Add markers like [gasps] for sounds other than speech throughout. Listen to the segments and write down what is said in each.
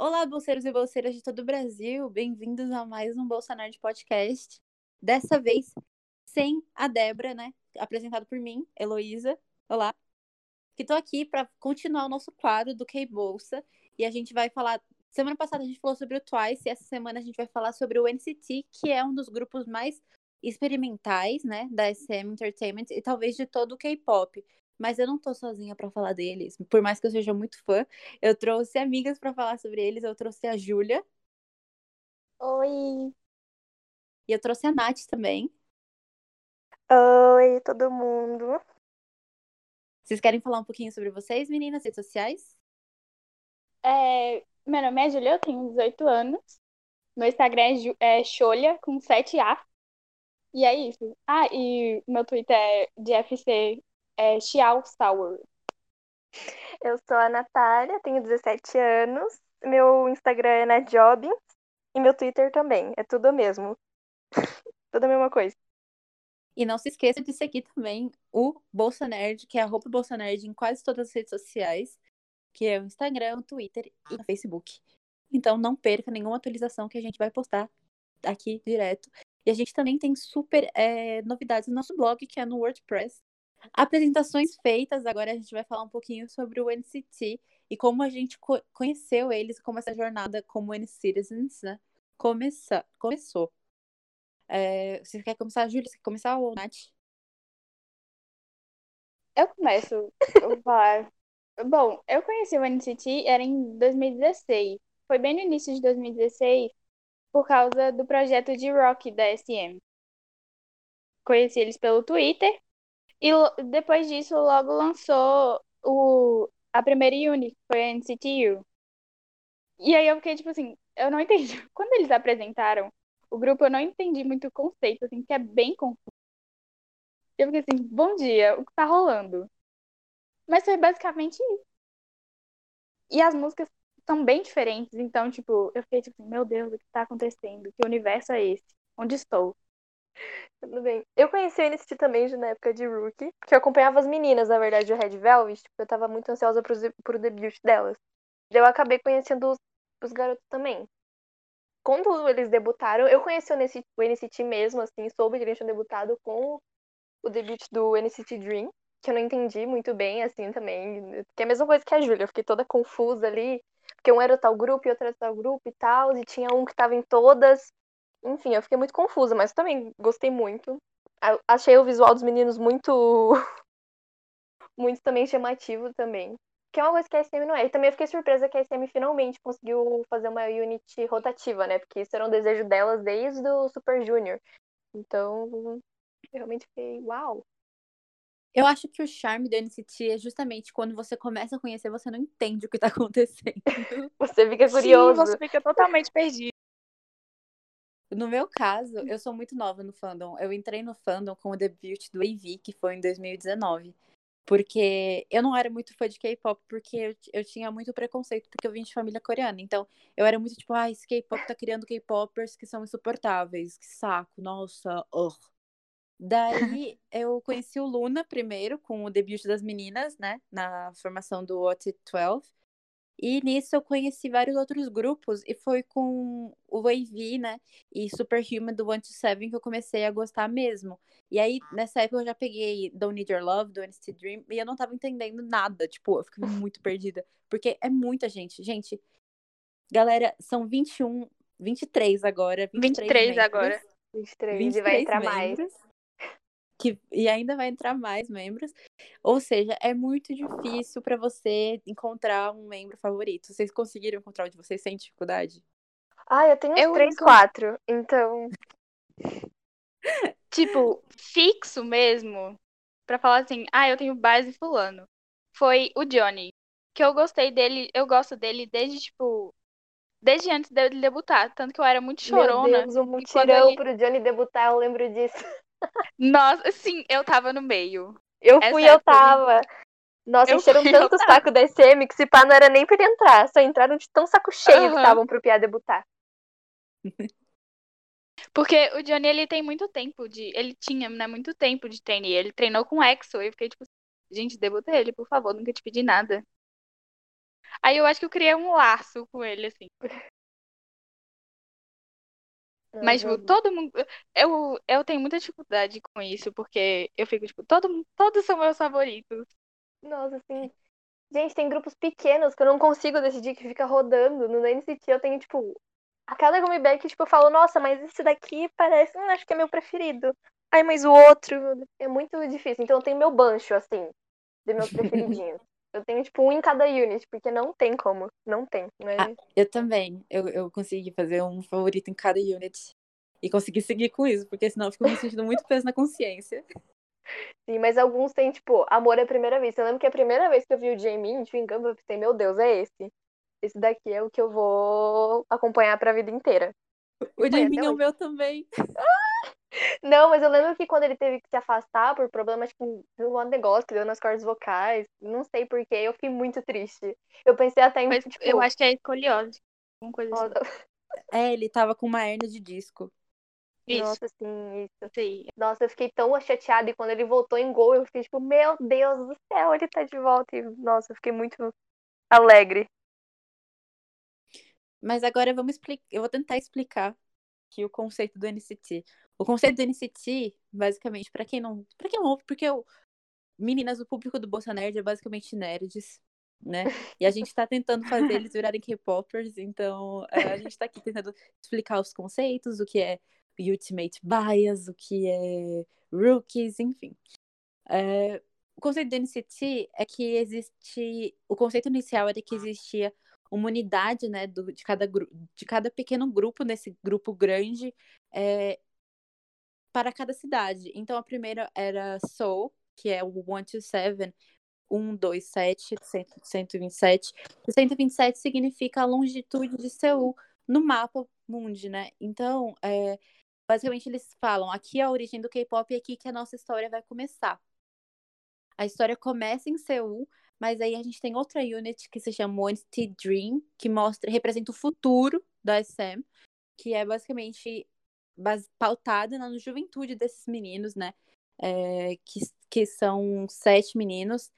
Olá, bolseiros e bolseiras de todo o Brasil, bem-vindos a mais um Bolsonaro de Podcast. Dessa vez, sem a Débora, né? Apresentado por mim, Heloísa. Olá. Que tô aqui para continuar o nosso quadro do K-Bolsa. E a gente vai falar. Semana passada a gente falou sobre o Twice, e essa semana a gente vai falar sobre o NCT, que é um dos grupos mais experimentais, né? Da SM Entertainment e talvez de todo o K-pop mas eu não tô sozinha para falar deles. Por mais que eu seja muito fã, eu trouxe amigas para falar sobre eles. Eu trouxe a Júlia. Oi. E eu trouxe a Nath também. Oi, todo mundo. Vocês querem falar um pouquinho sobre vocês, meninas, redes sociais? É, meu nome é Júlia, eu tenho 18 anos. Meu Instagram é, é Xolha, com 7A. E é isso. Ah, e meu Twitter é de FC é Xiao Sour. Eu sou a Natália, tenho 17 anos. Meu Instagram é NetJobs e meu Twitter também. É tudo o mesmo. [laughs] tudo a mesma coisa. E não se esqueça de seguir também o Bolsonerd, que é arroba Bolsonerd em quase todas as redes sociais, que é o Instagram, o Twitter e o Facebook. Então não perca nenhuma atualização que a gente vai postar aqui direto. E a gente também tem super é, novidades no nosso blog, que é no WordPress, Apresentações feitas, agora a gente vai falar um pouquinho sobre o NCT e como a gente co conheceu eles, como essa jornada como N-Citizens, né, começa começou. É, você quer começar, Júlia? Você quer começar ou Nath? Eu começo. Falar. [laughs] Bom, eu conheci o NCT era em 2016. Foi bem no início de 2016, por causa do projeto de rock da SM. Conheci eles pelo Twitter e depois disso, logo lançou o, a primeira uni, que foi a NCTU. E aí eu fiquei tipo assim, eu não entendi. [laughs] Quando eles apresentaram o grupo, eu não entendi muito o conceito, assim, que é bem confuso. Eu fiquei assim, bom dia, o que tá rolando? Mas foi basicamente isso. E as músicas são bem diferentes, então, tipo, eu fiquei tipo assim, meu Deus, o que tá acontecendo? Que universo é esse? Onde estou? Tudo bem. Eu conheci o NCT também na época de Rookie, porque eu acompanhava as meninas, na verdade, do Red Velvet, tipo, eu tava muito ansiosa pro, pro debut delas. Eu acabei conhecendo os, os garotos também. Quando eles debutaram, eu conheci o NCT, o NCT mesmo, assim, soube que eles tinham debutado com o debut do NCT Dream, que eu não entendi muito bem, assim, também. Que é a mesma coisa que a Júlia, eu fiquei toda confusa ali, porque um era tal grupo e outro era tal grupo e tal, e tinha um que tava em todas, enfim, eu fiquei muito confusa, mas também gostei muito. Achei o visual dos meninos muito. [laughs] muito também chamativo também. Que é uma coisa que a SM não é. E também fiquei surpresa que a SM finalmente conseguiu fazer uma unit rotativa, né? Porque isso era um desejo delas desde o Super Junior. Então, eu realmente fiquei, uau! Eu acho que o charme do NCT é justamente quando você começa a conhecer, você não entende o que tá [laughs] acontecendo. você fica curioso. Sim, você fica totalmente perdido. No meu caso, eu sou muito nova no fandom. Eu entrei no fandom com o debut do AV, que foi em 2019. Porque eu não era muito fã de K-pop, porque eu, eu tinha muito preconceito, porque eu vim de família coreana. Então, eu era muito tipo, ah, esse K-pop tá criando K-popers que são insuportáveis, que saco, nossa, ugh. Daí [laughs] eu conheci o Luna primeiro, com o debut das meninas, né? Na formação do What 12. E nisso eu conheci vários outros grupos, e foi com o Wavy, né? E Superhuman do One to Seven que eu comecei a gostar mesmo. E aí, nessa época, eu já peguei Don't Need Your Love, do NCT Dream, e eu não tava entendendo nada. Tipo, eu fiquei muito perdida. Porque é muita gente. Gente, galera, são 21, 23 agora. 23, 23 membros, agora. 23, 23 e vai entrar membros. mais que, e ainda vai entrar mais membros. Ou seja, é muito difícil para você encontrar um membro favorito. Vocês conseguiram encontrar o de vocês sem dificuldade? Ah, eu tenho eu 3, 4, então. [laughs] tipo, fixo mesmo. Pra falar assim, ah, eu tenho base fulano. Foi o Johnny. Que eu gostei dele, eu gosto dele desde, tipo, desde antes dele debutar. Tanto que eu era muito chorona. Meu Deus, um mutirão ele... pro Johnny debutar, eu lembro disso. Nossa, sim, eu tava no meio. Eu fui, Essa eu tava. Nossa, eu encheram [laughs] tanto o saco da SM que se pá não era nem pra ele entrar. Só entraram de tão saco cheio uhum. que estavam pro Pia debutar. [laughs] Porque o Johnny, ele tem muito tempo de. Ele tinha, né, muito tempo de treinar. Ele treinou com o EXO. E eu fiquei tipo, gente, debuta ele, por favor, nunca te pedi nada. Aí eu acho que eu criei um laço com ele, assim. Mas, tipo, todo mundo. Eu, eu tenho muita dificuldade com isso, porque eu fico, tipo, todo, todos são meus favoritos. Nossa, assim. Gente, tem grupos pequenos que eu não consigo decidir, que fica rodando. No NCT eu tenho, tipo. A cada comeback, tipo, eu falo, nossa, mas esse daqui parece. Hum, acho que é meu preferido. Ai, mas o outro. É muito difícil. Então eu tenho meu bancho, assim, de meus [laughs] preferidinhos. Eu tenho, tipo, um em cada unit, porque não tem como. Não tem. Né? Ah, eu também. Eu, eu consegui fazer um favorito em cada unit. E consegui seguir com isso, porque senão eu fico me sentindo muito peso na consciência. Sim, mas alguns têm, tipo, amor à primeira vista. Eu lembro que a primeira vez que eu vi o Jamie em Gum, eu pensei, meu Deus, é esse. Esse daqui é o que eu vou acompanhar pra vida inteira. O Jamie é o meu também. Não, mas eu lembro que quando ele teve que se afastar por problemas com um negócio que deu nas cordas vocais, não sei porquê, eu fiquei muito triste. Eu pensei até em. Mas, tipo, eu acho que é escoliose. Alguma coisa assim. É, ele tava com uma hernia de disco. Isso. Nossa, sim, isso. Sim. Nossa, eu fiquei tão chateada e quando ele voltou em gol, eu fiquei tipo, meu Deus do céu, ele tá de volta. E, nossa, eu fiquei muito alegre. Mas agora vamos explicar. Eu vou tentar explicar aqui o conceito do NCT. O conceito do NCT, basicamente, para quem não. para quem não ouve, porque eu, meninas, o público do Bolsa Nerd é basicamente nerds, né? E a gente tá tentando fazer eles virarem K-popers, então a gente tá aqui tentando explicar os conceitos, o que é Ultimate Bias, o que é Rookies, enfim. É, o conceito do NCT é que existe. O conceito inicial era que existia uma unidade né, do, de, cada, de cada pequeno grupo, nesse grupo grande, é, para cada cidade. Então a primeira era Seoul, que é o 127, 127, 127. O 127 significa a longitude de Seul no mapa mundi, né? Então, é, Basicamente, eles falam: aqui é a origem do K-pop e aqui que a nossa história vai começar. A história começa em Seul, mas aí a gente tem outra unit que se chama Entity Dream, que mostra, representa o futuro da SM, que é basicamente pautada na juventude desses meninos, né? É, que, que são sete meninos.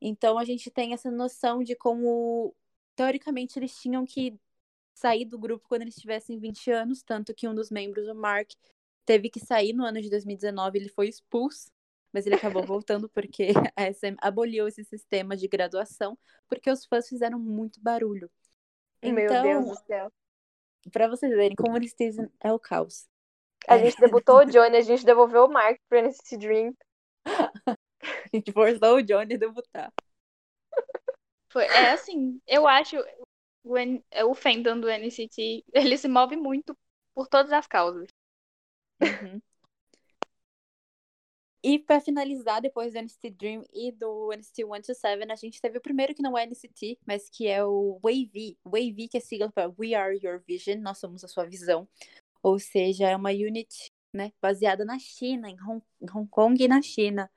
Então a gente tem essa noção de como, teoricamente, eles tinham que sair do grupo quando eles tivessem 20 anos, tanto que um dos membros, o Mark, teve que sair no ano de 2019, ele foi expulso, mas ele acabou [laughs] voltando porque [laughs] a SM aboliu esse sistema de graduação, porque os fãs fizeram muito barulho. Meu então, Deus do céu. Pra vocês verem como eles é o caos. A gente debutou o Johnny, a gente devolveu o Mark pro NCT Dream. [laughs] a gente forçou o Johnny a debutar. Foi, é assim, eu acho, o, N, é, o fandom do NCT, ele se move muito por todas as causas. Uhum. E para finalizar, depois do NCT Dream e do NCT 127, a gente teve o primeiro que não é NCT, mas que é o Wavy. Wavy, que é sigla para We Are Your Vision, nós somos a sua visão. Ou seja, é uma unit né, baseada na China, em Hong, Hong Kong e na China.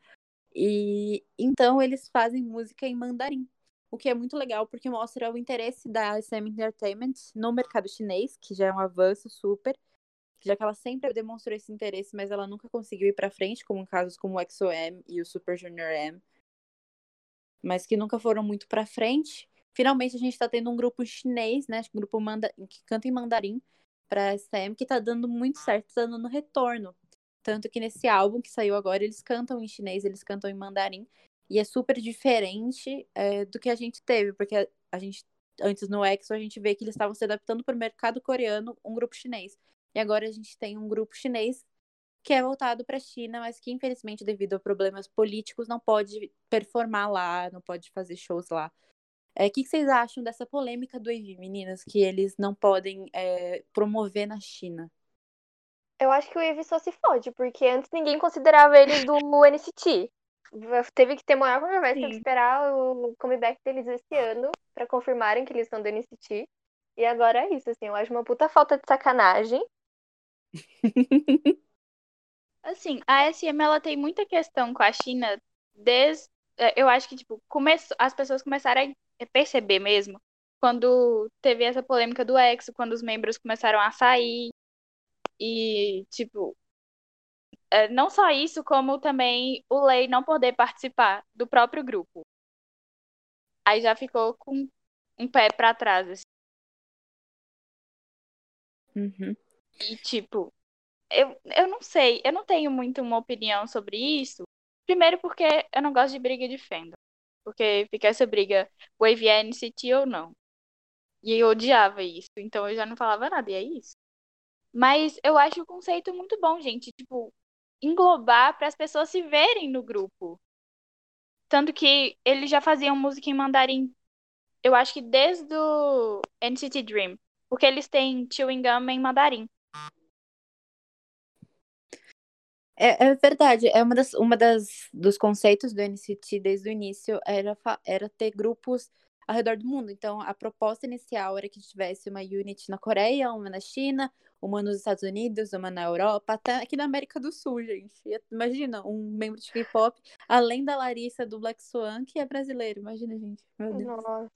E então eles fazem música em mandarim o que é muito legal porque mostra o interesse da SM Entertainment no mercado chinês, que já é um avanço super, já que ela sempre demonstrou esse interesse, mas ela nunca conseguiu ir para frente, como em casos como o XOM e o Super Junior M, mas que nunca foram muito para frente. Finalmente a gente está tendo um grupo chinês, né, um grupo manda que canta em mandarim para SM, que está dando muito certo, está dando retorno. Tanto que nesse álbum que saiu agora, eles cantam em chinês, eles cantam em mandarim. E é super diferente é, do que a gente teve, porque a, gente, antes no EXO, a gente vê que eles estavam se adaptando para o mercado coreano, um grupo chinês. E agora a gente tem um grupo chinês que é voltado para a China, mas que, infelizmente, devido a problemas políticos, não pode performar lá, não pode fazer shows lá. O é, que, que, vocês acham dessa polêmica do EV, meninas, que eles não podem é, promover na China? Eu acho que o EV só se fode, porque antes ninguém considerava eles do NCT teve que ter maior controvérsia de esperar o comeback deles esse ano para confirmarem que eles estão do NCT. E agora é isso, assim, eu acho uma puta falta de sacanagem. [laughs] assim, a SM ela tem muita questão com a China desde é, eu acho que tipo, começou, as pessoas começaram a perceber mesmo quando teve essa polêmica do EXO, quando os membros começaram a sair e tipo, é, não só isso, como também o Lei não poder participar do próprio grupo. Aí já ficou com um pé pra trás, assim. Uhum. E, tipo, eu, eu não sei, eu não tenho muito uma opinião sobre isso. Primeiro porque eu não gosto de briga de fandom. Porque fica essa briga, Wave é NCT ou não. E eu odiava isso, então eu já não falava nada, e é isso. Mas eu acho o conceito muito bom, gente. Tipo, englobar para as pessoas se verem no grupo. Tanto que eles já faziam música em mandarim, eu acho que desde o NCT Dream. Porque eles têm Chewing Gum em mandarim. É, é verdade, é uma das, uma das dos conceitos do NCT desde o início era, era ter grupos ao redor do mundo. Então, a proposta inicial era que tivesse uma unit na Coreia, uma na China, uma nos Estados Unidos, uma na Europa, até aqui na América do Sul, gente. Imagina, um membro de K-pop, além da Larissa do Black Swan, que é brasileiro. Imagina, gente. Meu Deus. Nossa.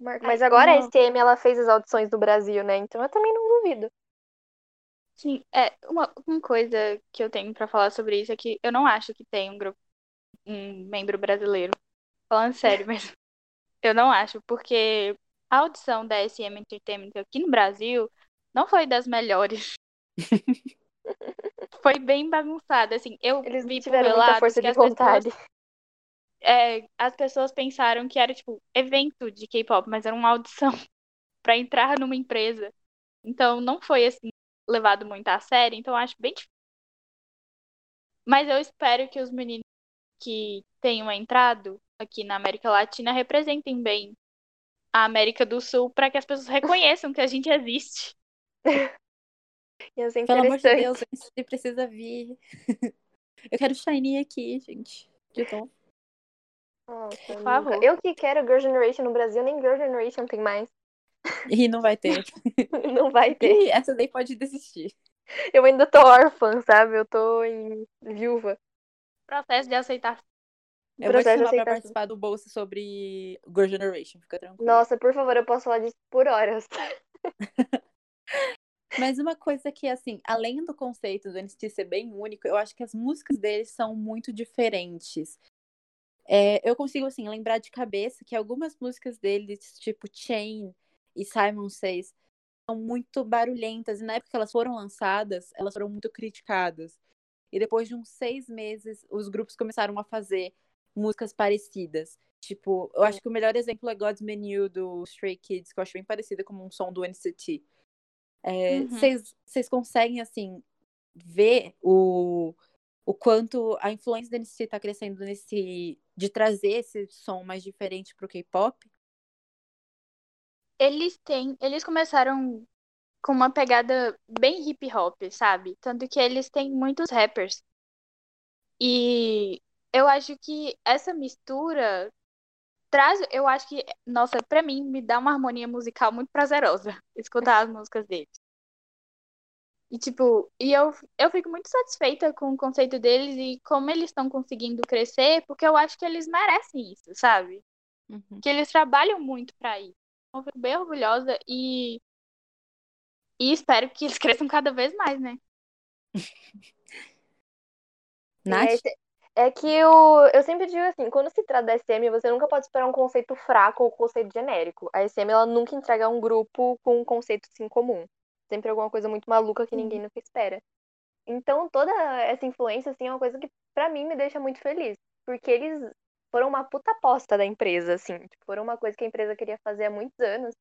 Mas agora a STM ela fez as audições do Brasil, né? Então eu também não duvido. Sim, é uma, uma coisa que eu tenho para falar sobre isso é que eu não acho que tem um grupo, um membro brasileiro. Falando sério [laughs] mesmo. Eu não acho, porque a audição da SM Entertainment aqui no Brasil não foi das melhores. [laughs] foi bem bagunçada, assim. Eu Eles vi tiveram muita força de vontade. Pessoas, é, as pessoas pensaram que era tipo evento de K-pop, mas era uma audição [laughs] para entrar numa empresa. Então não foi assim levado muito a sério, então acho bem difícil. Mas eu espero que os meninos que tenham entrado aqui na América Latina representem bem a América do Sul para que as pessoas reconheçam que a gente existe. [laughs] Pelo amor de Deus, você precisa vir. [laughs] Eu quero Shiny aqui, gente. De novo. Nossa, Por favor. Eu que quero Girl Generation no Brasil, nem Girl Generation tem mais. E não vai ter. [laughs] não vai ter. E essa daí pode desistir. Eu ainda tô órfã, sabe? Eu tô em viúva. Processo de aceitar. Eu vou te chamar pra participar do Bolsa sobre Girl Generation, fica tranquilo. Nossa, por favor, eu posso falar disso por horas. [laughs] Mas uma coisa que, assim, além do conceito do NCT ser bem único, eu acho que as músicas deles são muito diferentes. É, eu consigo, assim, lembrar de cabeça que algumas músicas deles, tipo Chain, e Simon Says são muito barulhentas. E na época que elas foram lançadas, elas foram muito criticadas. E depois de uns seis meses, os grupos começaram a fazer músicas parecidas. Tipo, eu acho que o melhor exemplo é God's Menu do Stray Kids, que eu acho bem parecida com um som do NCT. Vocês é, uhum. conseguem, assim, ver o, o quanto a influência do NCT está crescendo nesse de trazer esse som mais diferente para o K-pop? Eles têm. Eles começaram com uma pegada bem hip hop, sabe? Tanto que eles têm muitos rappers. E eu acho que essa mistura traz, eu acho que, nossa, para mim me dá uma harmonia musical muito prazerosa [laughs] escutar as músicas deles. E tipo, e eu, eu fico muito satisfeita com o conceito deles e como eles estão conseguindo crescer, porque eu acho que eles merecem isso, sabe? Uhum. Que eles trabalham muito para isso. Eu fico bem orgulhosa e, e espero que eles [laughs] cresçam cada vez mais, né? [laughs] Nath? É, é que eu, eu sempre digo assim, quando se trata da SM, você nunca pode esperar um conceito fraco ou um conceito genérico. A SM, ela nunca entrega um grupo com um conceito assim comum. Sempre alguma coisa muito maluca que ninguém nunca espera. Então, toda essa influência, assim, é uma coisa que, para mim, me deixa muito feliz. Porque eles foram uma puta aposta da empresa, assim. Tipo, foram uma coisa que a empresa queria fazer há muitos anos.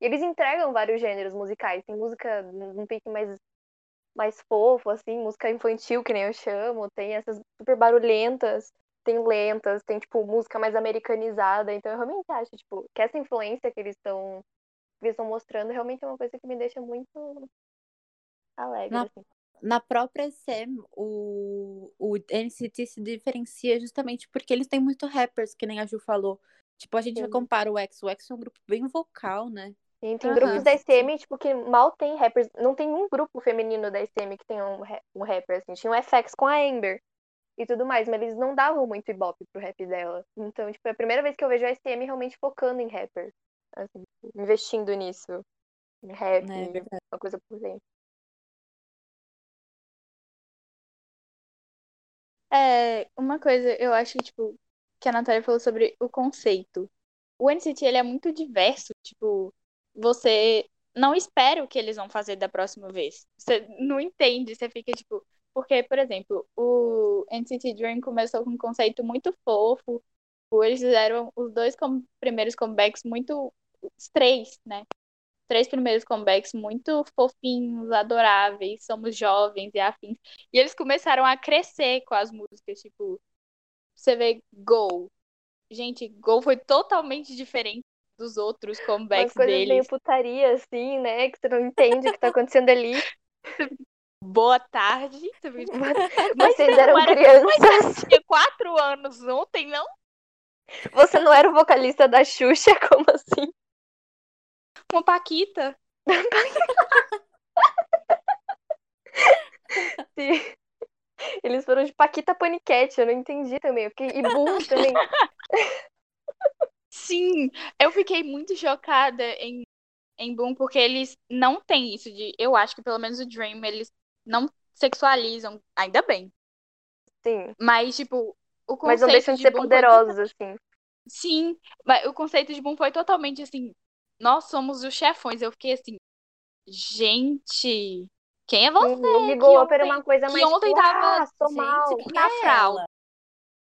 E eles entregam vários gêneros musicais. Tem música num pique mais, mais fofo, assim, música infantil, que nem eu chamo. Tem essas super barulhentas, tem lentas, tem, tipo, música mais americanizada. Então eu realmente acho, tipo, que essa influência que eles estão que eles estão mostrando realmente é uma coisa que me deixa muito alegre, Na... assim na própria SM, o, o NCT se diferencia justamente porque eles têm muito rappers, que nem a Ju falou. Tipo, a gente Sim. compara o X. O X é um grupo bem vocal, né? Sim, tem uhum. grupos da SM, tipo, que mal tem rappers. Não tem um grupo feminino da SM que tenha um, um rapper, assim. Tinha o FX com a Amber e tudo mais, mas eles não davam muito ibope pro rap dela. Então, tipo, é a primeira vez que eu vejo a SM realmente focando em rappers. Assim, investindo nisso. Em rap, é uma coisa por dentro. É, uma coisa, eu acho que, tipo, que a Natália falou sobre o conceito. o NCT ele é muito diverso. Tipo, você não espera o que eles vão fazer da próxima vez. Você não entende, você fica tipo. Porque, por exemplo, o NCT Dream começou com um conceito muito fofo. Eles fizeram os dois primeiros comebacks muito. Os três, né? Três primeiros comebacks muito fofinhos, adoráveis, somos jovens e afins. E eles começaram a crescer com as músicas, tipo. Você vê Go. Gente, Go foi totalmente diferente dos outros comebacks Umas coisas deles. meio putaria, assim, né? Que você não entende o que tá acontecendo ali. [laughs] Boa [laughs] tarde. Mas vocês você eram era- crianças. tinha quatro anos ontem, não? Você não era o vocalista da Xuxa, [laughs] como assim? Uma Paquita. [laughs] Sim. Eles foram de Paquita Paniquete, eu não entendi também. Eu fiquei... E Boom também. [laughs] Sim, eu fiquei muito chocada em, em Boom, porque eles não têm isso de. Eu acho que pelo menos o Dream, eles não sexualizam, ainda bem. Sim. Mas, tipo, o conceito Mas não deixam de ser Boom foi poderosos, assim. Sim, mas o conceito de Boom foi totalmente assim. Nós somos os chefões. Eu fiquei assim, gente, quem é você? Uhum. Ligou que é ontem- uma coisa que mais. ontem tipo, tava- Ah, Gente, mal. quem na é fralda. ela?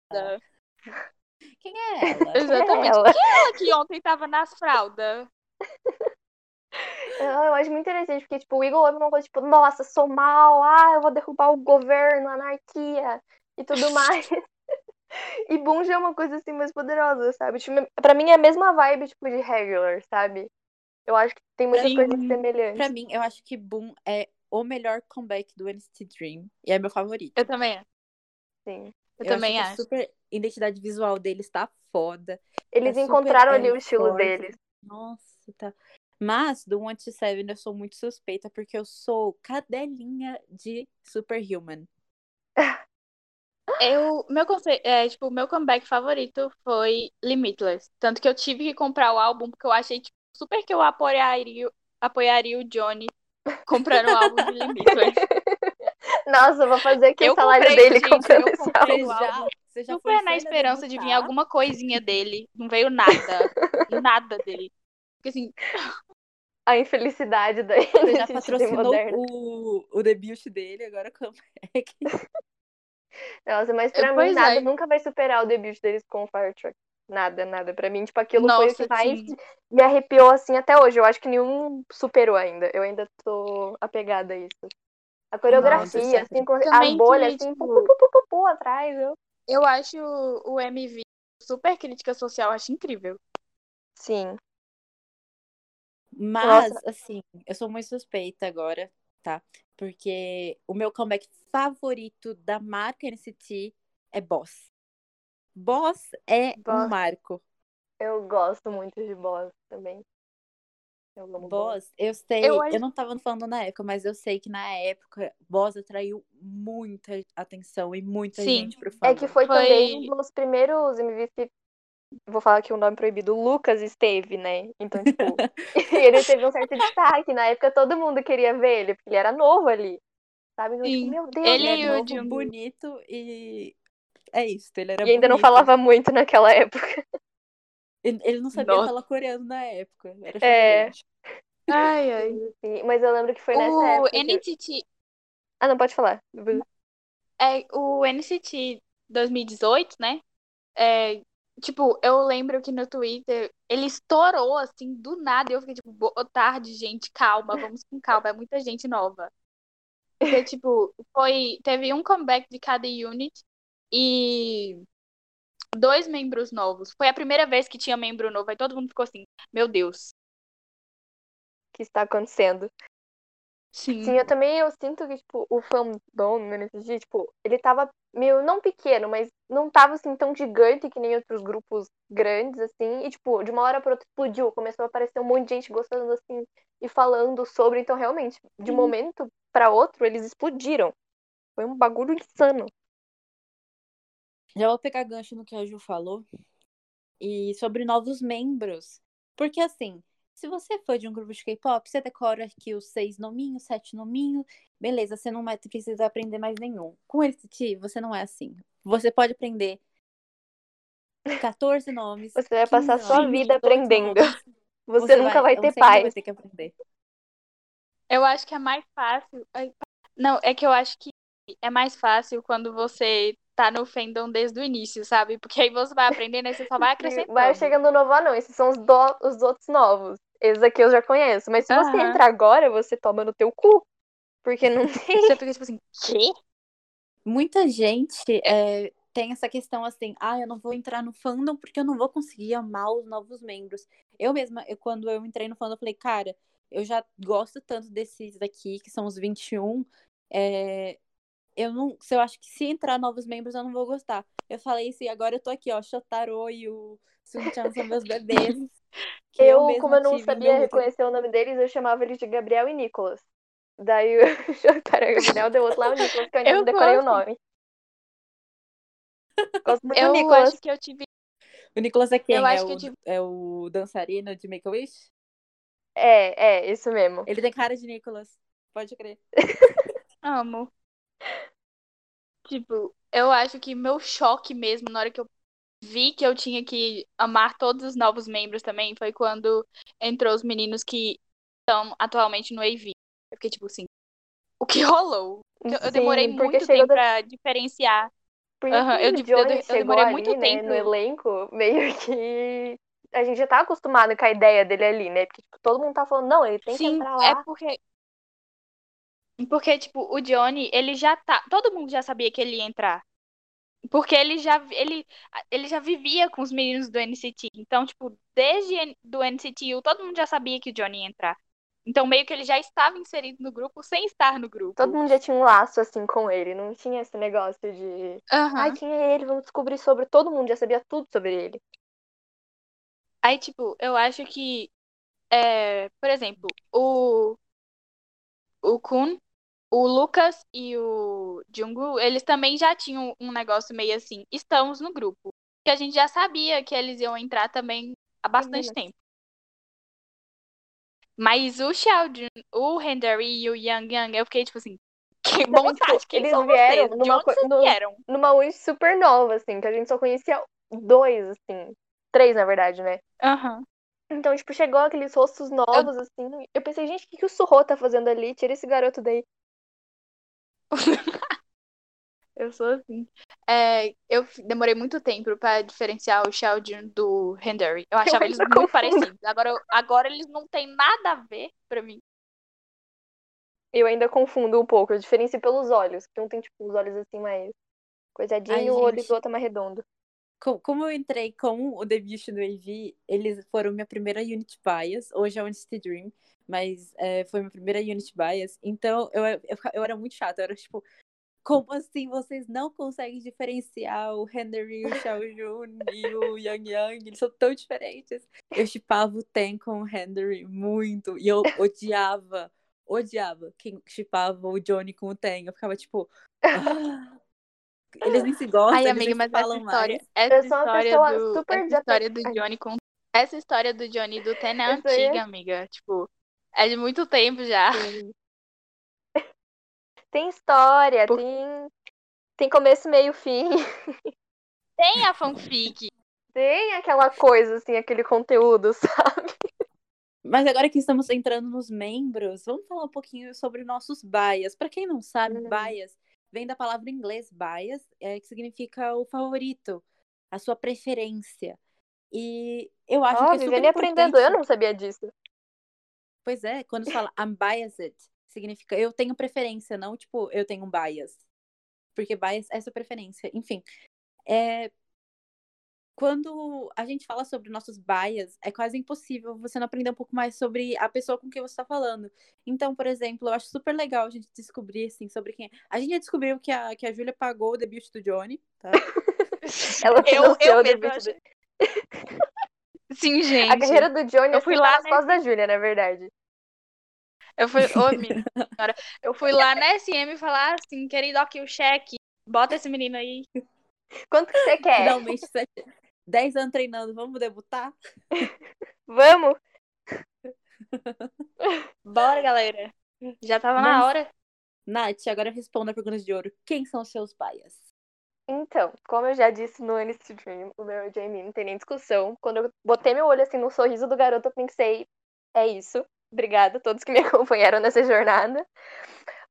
[laughs] Quem é ela? Exatamente. ela? Quem é ela que ontem tava nas fraldas? Eu, [laughs] eu acho muito interessante, porque, tipo, o Up é uma coisa, tipo, nossa, sou mal, ah, eu vou derrubar o governo, a anarquia e tudo [laughs] mais. E Boom já é uma coisa, assim, mais poderosa, sabe? Tipo, pra mim é a mesma vibe, tipo, de Regular, sabe? Eu acho que tem muitas Sim. coisas semelhantes. Pra mim, eu acho que Boom é o melhor comeback do NCT Dream. E é meu favorito. Eu também, Sim. eu, Eu também acho. acho. super identidade visual deles tá foda. Eles Tá super, encontraram é, ali o estilo forte. deles. Nossa, tá. Mas do One to Seven eu sou muito suspeita porque eu sou cadelinha de Superhuman. Eu, meu conce... é, tipo, meu comeback favorito foi Limitless. Tanto que eu tive que comprar o álbum porque eu achei tipo, super que eu apoiaria, apoiaria o Johnny comprando o álbum de Limitless. [laughs] Nossa, eu vou fazer aqui Eu o salário comprei, dele gente, comprando esse álbum. já, álbum você já super na esperança de vir debutar? alguma coisinha dele. Não veio nada. nada dele. Porque assim, A infelicidade da Você [laughs] já patrocinou o, o debut dele, agora o comeback. [laughs] Nossa, mas pra mim Pois nada é. nunca vai superar o debut deles com o Fire Truck. Nada, nada. Pra mim, tipo, aquilo foi o Nossa, que mais sim. me arrepiou assim até hoje. Eu acho que nenhum superou ainda. Eu ainda tô apegada a isso. A coreografia, Nossa, assim, Também a bolha, que, assim, tipo, pu, pu, pu, pu, pu, pu, atrás. Eu... eu acho o MV super crítica social, acho incrível. Sim. Mas, assim, eu sou muito suspeita agora, tá? Porque o meu comeback favorito da marca NCT é Boss. Boss é Boss. um marco. Eu gosto muito de Boss também. Eu amo Boss. Boss, eu sei, Eu eu, não tava falando na época, mas eu sei que na época Boss atraiu muita atenção e muita Sim. gente pro É fandom. que foi, Foi- também um dos primeiros MVs que. Vou falar aqui o nome proibido. O Lucas esteve, né? Então, tipo. [laughs] [laughs] ele teve um certo destaque. Na época todo mundo queria ver ele, porque ele era novo ali. Sabe? Então, tipo, meu Deus, Ele Ele é o novo, Jungkook. bonito e é isso, ele era E ainda não falava muito naquela época. Ele, ele não sabia Nossa. falar coreano na época. Era É. Ai, [laughs] ai. Sim, Mas eu lembro que foi nessa O época. que- NCT, Ah, não, pode falar. é, o NCT 2018, né? É, tipo, eu lembro que no Twitter ele estourou assim do nada. E eu fiquei tipo, boa tarde, gente, calma, vamos com calma, é muita gente nova. Porque, [laughs] tipo, foi. Teve um comeback de cada unit e dois membros novos. Foi a primeira vez que tinha membro novo, aí todo mundo ficou assim, meu Deus. O que está acontecendo? Sim. Sim, eu também eu sinto que, tipo, o fandom no NCT, tipo, ele tava meio, não pequeno, mas não tava, assim, tão gigante que nem outros grupos grandes, assim, e, tipo, de uma hora pra outra explodiu, começou a aparecer um monte de gente gostando, assim, e falando sobre, então, realmente, de um Sim. momento pra outro, eles explodiram. Foi um bagulho insano. Já vou pegar gancho no que a Ju falou. E sobre novos membros. Porque assim, se você for de um grupo de K-pop, você decora aqui os seis nominhos, sete nominhos, beleza, você não vai precisar aprender mais nenhum. Com NCT, você não é assim. Você pode aprender 14 nomes. Você vai passar 15 sua nomes, vida 18 aprendendo. nomes. Você, nunca vai, ter você ainda paz. vai ter que aprender. Eu acho que é mais fácil. Não, é que eu acho que é mais fácil quando você tá no fandom desde o início, sabe? Porque aí você vai aprendendo e você só vai [laughs] acrescentando. Vai chegando novo, ah, não. Esses são os, do- os outros novos. Esses aqui eu já conheço. Mas se você Aham. entrar agora, você toma no teu cu. Porque não [laughs] tem. Você fica tipo assim, quê? Muita gente é, tem essa questão assim, ah, eu não vou entrar no fandom porque eu não vou conseguir amar os novos membros. Eu mesma, eu- quando eu entrei no fandom, eu falei, cara, eu já gosto tanto desses daqui, que são os 21, é, eu não, se eu acho que se entrar novos membros eu não vou gostar. Eu falei isso e agora eu tô aqui, ó, Shotaro e o Sun-chan são meus bebês. [laughs] que Eu, mesma como eu não sabia reconhecer o nome deles, eu chamava eles de Gabriel e Nicolas. Daí o [laughs] Jotaro e o Gabriel deu outro lá o Nicolas, que eu ainda Eu não decorei o gosto. nome. Gosto muito Eu do Nicolas. acho que eu tive. O Nicolas é quem? Eu é, acho o, que eu tive- é o dançarino de Make-A-Wish? É, é, isso mesmo. Ele tem cara de Nicolas, pode crer. [laughs] Amo. Tipo, eu acho que meu choque mesmo, na hora que eu vi que eu tinha que amar todos os novos membros também, foi quando entrou os meninos que estão atualmente no AV. Eu fiquei tipo assim, o que rolou? Eu, Sim, demorei muito tempo da- pra diferenciar. Porque Aham, eu de- eu eu demorei ali, muito né, tempo. no elenco, meio [laughs] que a gente já tava acostumado com a ideia dele ali, né? Porque tipo, todo mundo tá falando, não, ele tem que Sim, entrar é lá. porque. Porque, tipo, o Johnny, ele já tá. Todo mundo já sabia que ele ia entrar. Porque ele já, ele, ele já vivia com os meninos do NCT. Então, tipo, desde do NCT, todo mundo já sabia que o Johnny ia entrar. Então, meio que ele já estava inserido no grupo sem estar no grupo. Todo mundo já tinha um laço assim com ele, não tinha esse negócio de, Aham. ai, quem é ele? Vamos descobrir sobre. Todo mundo já sabia tudo sobre ele. Aí, tipo, eu acho que, é, por exemplo, o, o Kun, o Lucas e o Jungwoo, eles também já tinham um negócio meio assim, estamos no grupo. Que a gente já sabia que eles iam entrar também há bastante Meninas. tempo. Mas o Xiaojun, o Hendery e o Yang Yang, eu fiquei tipo assim, que bondade, tipo, quem eles vieram vocês? numa vocês no- vieram? Numa Uni super nova, assim, que a gente só conhecia dois, assim. Três, na verdade, né? Aham. Então, tipo, chegou aqueles rostos novos, assim. Eu pensei, gente, o que, que o Surro tá fazendo ali? Tira esse garoto daí. [laughs] Eu sou assim. É, eu demorei muito tempo pra diferenciar o Xiaojun do Hendery. Eu achava eles ainda muito confundo. parecidos. Agora, eu- agora eles não têm nada a ver pra mim. Eu ainda confundo um pouco. Eu diferencio pelos olhos. Que um tem, tipo, os olhos assim mais coisadinho Ai, e o olho do outro é mais redondo. Co- Como eu entrei com o debut do AV, eles foram minha primeira unit bias. Hoje é o Unity Dream, mas é, foi minha primeira unit bias. Então eu, eu, eu era muito chata. Eu era tipo, como assim vocês não conseguem diferenciar o Henry, o [laughs] Xiaojun e o Yang Yang? Eles são tão diferentes. Eu chipava o Ten com o Henry muito. E eu odiava, odiava quem chipava o Johnny com o Ten. Eu ficava tipo. [laughs] "Ah, eles nem se gostam, Ai, eles amiga, mas essa falam história, mais. essa Eu sou uma história pessoa do, super essa história do. Johnny com essa história do Johnny do Ten é Essa antiga, amiga. Tipo, é de muito tempo já. Sim. Tem história, Por- tem. Tem começo, meio, fim. Tem a fanfic. Tem aquela coisa, assim, aquele conteúdo, [laughs] sabe? Mas agora que estamos entrando nos membros, vamos falar um pouquinho sobre nossos bias. Para quem não sabe, Hum. bias vem da palavra em inglês bias, é, que significa o favorito, a sua preferência. E eu acho Ó, que é super aprendendo. Eu não sabia disso. Pois é, quando se fala I'm biased, significa eu tenho preferência, não tipo eu tenho um bias. Porque bias é sua preferência. Enfim, é... quando a gente fala sobre nossos bias, é quase impossível você não aprender um pouco mais sobre a pessoa com quem você está falando. Então, por exemplo, eu acho super legal a gente descobrir assim sobre quem é. A gente já descobriu que a, que a Júlia pagou o debut do Johnny, tá? [laughs] Ela eu, eu o mesmo debut achei... [laughs] Sim, gente. A carreira do Johnny eu assim, fui lá nas costas da Júlia, na verdade. Eu fui, ô, minha senhora, eu fui lá na SM falar assim, querido, aqui o cheque, bota esse menino aí. Quanto que você quer? Finalmente, 10 anos treinando, vamos debutar? [laughs] Vamos? [laughs] Bora, galera. Já tava na Mas- hora. Nath, agora responda a pergunta de ouro. Quem são os seus bias? Então, como eu já disse no NCT Dream, o meu Jamie não tem nem discussão. Quando eu botei meu olho assim no sorriso do garoto, eu pensei, é isso. Obrigada a todos que me [laughs] acompanharam nessa jornada.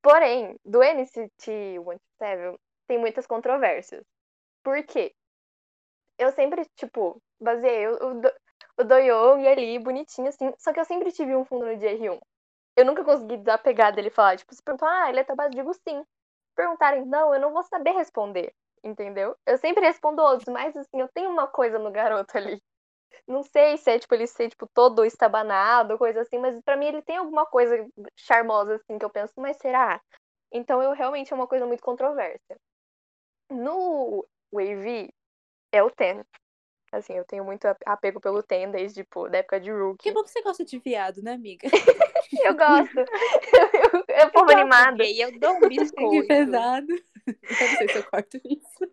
Porém, do NCT 127 tem muitas controvérsias. Por quê? Eu sempre, tipo, baseei o, o, ali, bonitinho assim, só que eu sempre tive um fundo no JR1. Eu nunca consegui desapegar dele falar, tipo, se perguntar, ah, ele é tua base, eu digo sim. Perguntarem, não, eu não vou saber responder entendeu? Eu sempre respondo outros, mas assim, eu tenho uma coisa no garoto ali. Não sei se é, tipo, ele ser, tipo, todo estabanado, coisa assim, mas para mim ele tem alguma coisa charmosa, assim, que eu penso, mas será? Então eu realmente é uma coisa muito controversa. No Wavy, é o Ten. Assim, eu tenho muito apego pelo Ten desde, tipo, da época de Rookie. Que bom que você gosta de viado, né, amiga? [laughs] eu gosto. eu, eu, eu povo animado. E eu dou um [laughs] biscoito. Que pesado. Eu não sei se eu corto isso.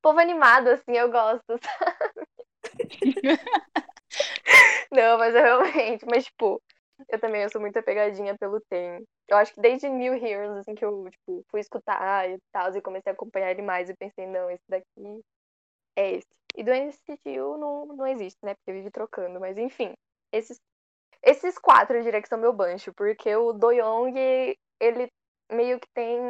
Povo animado, assim, eu gosto, sabe? [laughs] não, mas eu realmente, mas tipo, eu também eu sou muito apegadinha pelo Tem. Eu acho que desde New Heroes, assim, que eu, tipo, fui escutar e tal, e comecei a acompanhar ele mais, e pensei, não, esse daqui é esse. E do NCTU não, não existe, né? Porque vive trocando, mas enfim. Esses, esses quatro eu diria que são meu bancho, porque o Doyoung, ele meio que tem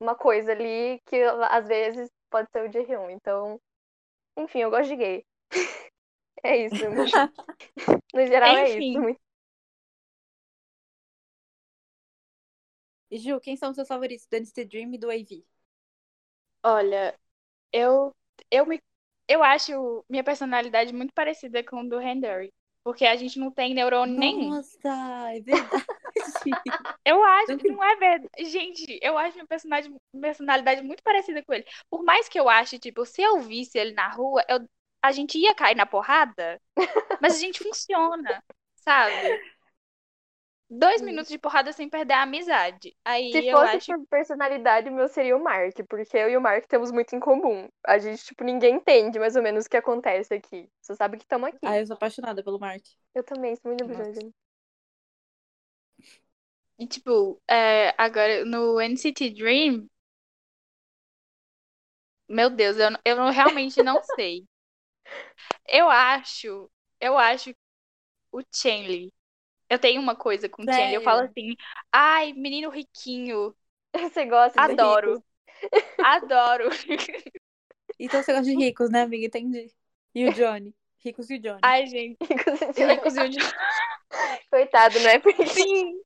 uma coisa ali que às vezes pode ser o de Hyun. Então, enfim, eu gosto de gay. [laughs] é isso. [laughs] no geral enfim. é isso. Ju, quem são os seus favoritos do NCT Dream e do AV? Olha, eu eu me eu acho minha personalidade muito parecida com o do Henry. Porque a gente não tem neurônio Nossa, nenhum. Nossa, é verdade. [laughs] eu acho que não é verdade. Gente, eu acho minha personalidade, personalidade muito parecida com ele. Por mais que eu ache, tipo, se eu visse ele na rua, eu, a gente ia cair na porrada, mas a gente funciona, sabe? Dois minutos de porrada sem perder a amizade. Aí Se eu fosse acho... por personalidade, o meu seria o Mark, porque eu e o Mark temos muito em comum. A gente, tipo, ninguém entende mais ou menos o que acontece aqui. Só sabe que estamos aqui. Ah, eu sou apaixonada pelo Mark. Eu também, sou muito apaixonada. E, tipo, é, agora no NCT Dream. Meu Deus, eu, eu realmente não [laughs] sei. Eu acho. Eu acho o Chenley eu tenho uma coisa com o Chandler. Eu falo assim, ai, menino riquinho. [laughs] Você gosta de Adoro. Adoro. [laughs] Então você gosta de ricos, né, amiga? Entendi. E o Johnny? Ricos e o Johnny. Ai, gente. Ricos [laughs] e. Ricos e o Johnny. Coitado, não é porque... Sim.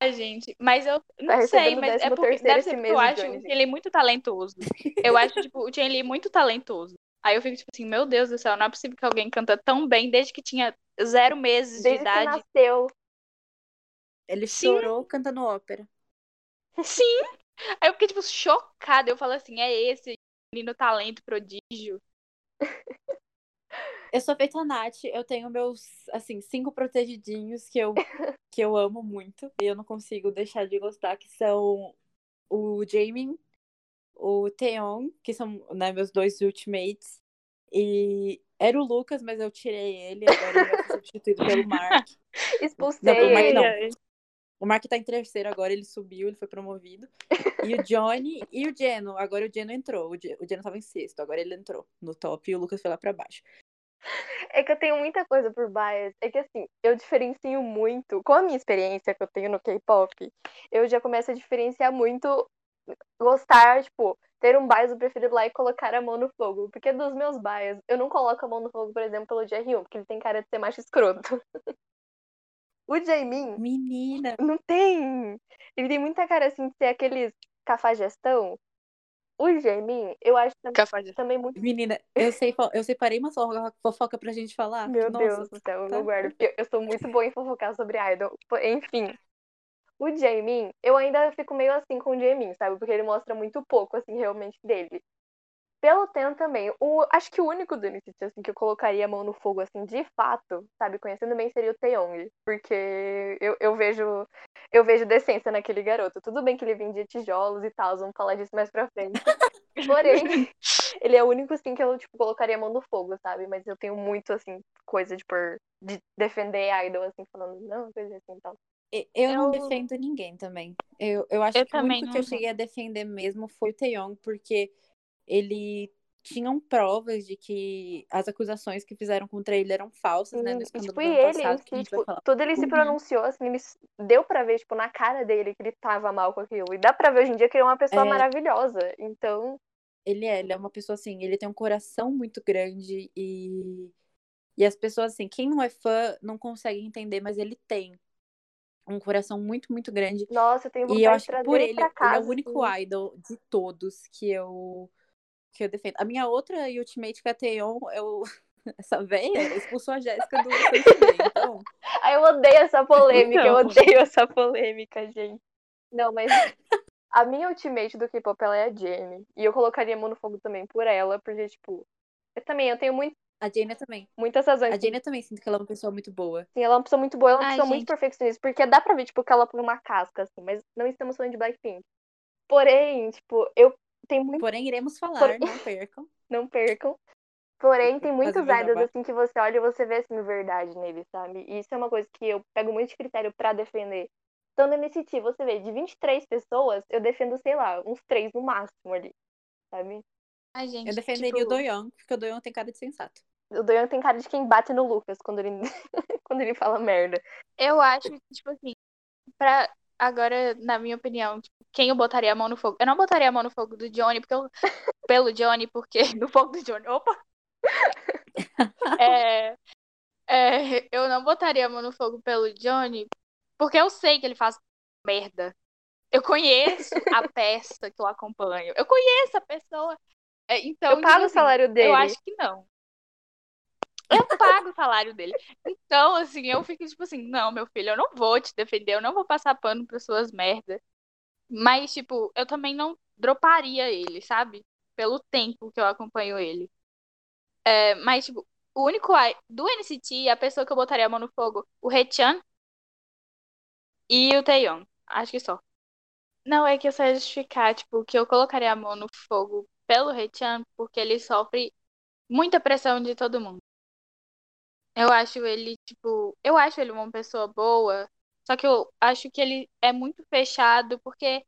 Ai, gente. Mas eu não tá sei, mas é porque deve ser porque eu acho Johnny, que ele é muito talentoso. Eu acho, tipo, o Chandler é muito talentoso. Aí eu fico tipo assim, meu Deus do céu, não é possível que alguém canta tão bem desde que tinha zero meses desde de idade. Que nasceu. Ele Sim. chorou cantando ópera. Sim! Aí eu fiquei, tipo, chocada. Eu falo assim, é esse menino talento, prodígio. Eu sou feita a Nath, eu tenho meus, assim, cinco protegidinhos que eu, [laughs] que eu amo muito. E eu não consigo deixar de gostar, que são o Jamin, o Theon, que são né, meus dois ultimates. E era o Lucas, mas eu tirei ele, agora ele ser substituído pelo Mark. [laughs] Expulsei não, pelo Mark não. O Mark tá em terceiro agora, ele subiu, ele foi promovido. E o [laughs] Johnny e o Geno. Agora o Geno entrou. O Geno tava em sexto, agora ele entrou no top e o Lucas foi lá pra baixo. É que eu tenho muita coisa por bias. É que assim, eu diferencio muito. Com a minha experiência que eu tenho no K-pop, eu já começo a diferenciar muito gostar, tipo, ter um bias preferido lá e colocar a mão no fogo. Porque dos meus bias, eu não coloco a mão no fogo, por exemplo, pelo JR1, porque ele tem cara de ser macho escroto. [laughs] o Jamin. Menina. Não tem. Ele tem muita cara assim de ser aqueles cafajestão. O Jamin, eu acho também, também muito. Menina, eu sei, eu separei uma fofoca pra gente falar. Meu Nossa, Deus do céu, tá? eu guardo. Eu, eu sou muito boa em fofocar sobre idol. Enfim. O Jamin, eu ainda fico meio assim com o Jamin, sabe? Porque ele mostra muito pouco, assim, realmente dele. Pelo Ten também, o, acho que o único do NCT, assim, que eu colocaria a mão no fogo, assim, de fato, sabe? Conhecendo bem, seria o Taeyong. Porque eu, eu vejo eu vejo decência naquele garoto. Tudo bem que ele vendia tijolos e tal, vamos falar disso mais pra frente. [laughs] Porém, ele é o único, assim, que eu, tipo, colocaria a mão no fogo, sabe? Mas eu tenho muito, assim, coisa de, por, de defender a idol, assim, falando, não, coisa assim e tal. E- Eu, não Eu- defendo ninguém também. Eu, eu acho Eu que o único que eu cheguei a defender mesmo foi o Taeyong, porque ele tinham provas de que as acusações que fizeram contra ele eram falsas, né? No e, escândalo tipo, do ano ele, passado, que tipo, tudo ele se pronunciou, assim, ele deu pra ver, tipo, na cara dele que ele tava mal com aquilo. E dá pra ver hoje em dia que ele é uma pessoa É. maravilhosa. Então, Ele é, ele é uma pessoa assim, ele tem um coração muito grande e e as pessoas assim, quem não é fã não consegue entender, mas ele tem um coração muito, muito grande. nossa, eu tenho E eu vontade acho que por ele ele, pra ele é casa. o único assim. idol de todos que eu que eu defendo. A minha outra ultimate que é a Taeyeon, eu [laughs] essa véia expulsou a Jéssica do então [laughs] Ah, eu odeio essa polêmica, eu Então. odeio essa polêmica, gente. Não, mas a minha ultimate do K-pop, ela é a Jennie. E eu colocaria Mão no Fogo também por ela, porque, tipo, eu também, eu tenho muito, a Jaina também. muitas razões. A Jaina também sinto que ela é uma pessoa muito boa. Assim, ela é uma pessoa muito boa, ela é uma Ai, pessoa muito gente. perfeccionista, porque dá pra ver, tipo, que ela põe uma casca, assim, mas não estamos falando de Blackpink. Porém, tipo, eu tenho muito. Porém, iremos falar, Porém- não percam. [laughs] Não percam. Porém, tem muitos idols, assim, que você olha e você vê, assim, verdade nele, sabe? E isso é uma coisa que eu pego muito de critério pra defender. Então, no NCT, você vê, de 23 pessoas, eu defendo, sei lá, uns 3 no máximo ali, sabe? Ai, gente, Eu defenderia tipo, o Doyoung, porque o Doyoung tem cara de sensato. O Doyan tem cara de quem bate no Lucas quando ele, [laughs] quando ele fala merda. Eu acho que, tipo assim, pra agora, na minha opinião, tipo, quem eu botaria a mão no fogo? Eu não botaria a mão no fogo do Johnny, porque eu, [laughs] pelo Johnny, porque [laughs] no fogo do Johnny. Opa! É, é, eu não botaria a mão no fogo pelo Johnny, porque eu sei que ele faz merda. Eu conheço a peça que eu acompanho. Eu conheço a pessoa. É, Então, eu pago tipo o assim, salário dele. eu acho que não. Eu pago o salário dele. Então, assim, eu fico tipo assim, não, meu filho, eu não vou te defender, eu não vou passar pano para suas merdas. Mas, tipo, eu também não droparia ele, sabe? Pelo tempo que eu acompanho ele. É, mas, tipo, o único do NCT, a pessoa que eu botaria a mão no fogo, o Haechan e o Taeyong. Acho que só. Não, é que eu só ia justificar, tipo, que eu colocaria a mão no fogo pelo Haechan porque ele sofre muita pressão de todo mundo. Eu acho ele, tipo, eu acho ele uma pessoa boa, só que eu acho que ele é muito fechado porque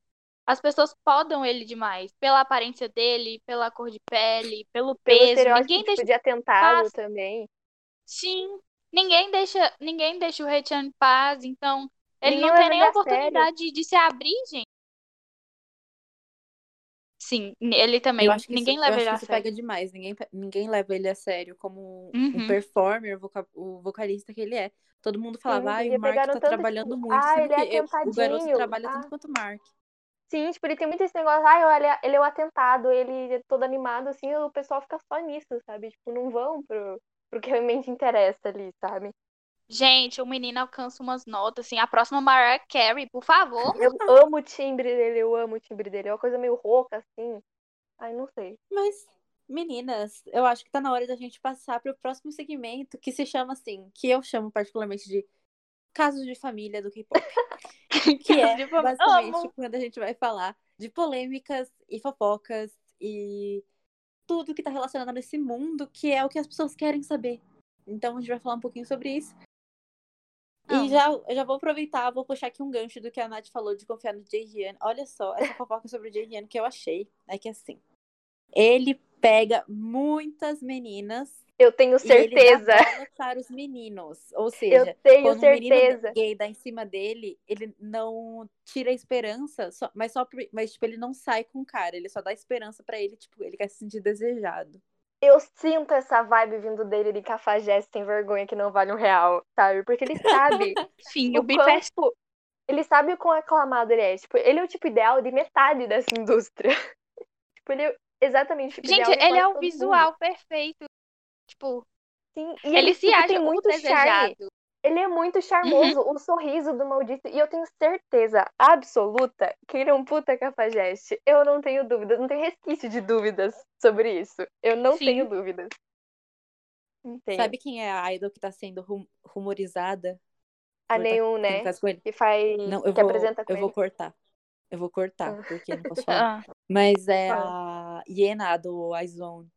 as pessoas podam ele demais, pela aparência dele, pela cor de pele, pelo Pelo peso. estereótipo Ninguém tipo, deixa. de atentado também. Sim, ninguém deixa, ninguém deixa o Haechan em paz, então ele Ninguém não tem leva nem a sério. oportunidade de, de se abrir, gente. Sim, ele também. Eu acho que ninguém isso, leva ele que a sério. pega demais. Ninguém, ninguém leva ele a sério como um Uhum. performer, voca- o vocalista que ele é. Todo mundo falava, ai, porque o Mark tá trabalhando tipo, muito. ah, ele é que eu- o garoto atentadinho. trabalha Ah. tanto quanto o Mark. Sim, tipo, ele tem muito esse negócio, ah, ele é, ele é o atentado, ele é todo animado, assim, o pessoal fica só nisso, sabe? Tipo, não vão pro, pro que realmente interessa ali, sabe? Gente, o menino alcança umas notas, assim. A próxima Mariah Carey, por favor. Eu amo o timbre dele, eu amo o timbre dele. É uma coisa meio rouca, assim. Ai, não sei. Mas, meninas, eu acho que tá na hora da gente passar pro próximo segmento, que se chama assim, que eu chamo particularmente de casos de família do K-pop. [laughs] Que é basicamente Amo. quando a gente vai falar de polêmicas e fofocas e tudo que tá relacionado nesse mundo, que é o que as pessoas querem saber. Então a gente vai falar um pouquinho sobre isso. E Amo. já, eu já vou aproveitar, vou puxar aqui um gancho do que a Nath falou de confiar no Jae Olha só, [laughs] essa fofoca sobre o Jae que eu achei é que assim, ele pega muitas meninas Eu tenho ele certeza. bola para os meninos. Ou Eu seja, tenho quando um menino certeza. gay dá em cima dele, ele não tira a esperança, só- mas só mas tipo, ele não sai com o cara, ele só dá esperança pra ele, tipo, ele quer se sentir desejado. Eu sinto essa vibe vindo dele de cafajeste sem vergonha que não vale um real, sabe? Porque ele sabe [laughs] Enfim, o o é tipo, ele sabe o quão aclamado ele é. Tipo, ele é o tipo ideal de metade dessa indústria. [laughs] tipo, ele é exatamente o tipo Gente, ideal de ele é o visual perfeito. Tipo, mundo. Sim, e ele, ele, se tipo, acha muito charme. Ele é muito charmoso, o sorriso do maldito. E eu tenho certeza absoluta que ele é um puta cafajeste. Eu não tenho dúvidas, não tenho resquício de dúvidas sobre isso. Eu não Sim. tenho dúvidas. Não tenho. Sabe quem é a idol que tá sendo rum- rumorizada? a nenhum, né? caso com ele? Que faz. Não, eu que vou, apresenta com eu vou ele. cortar. Eu vou cortar, Ah. porque eu não posso [laughs] falar. Ah, Mas é Fala. a Iena do iZone.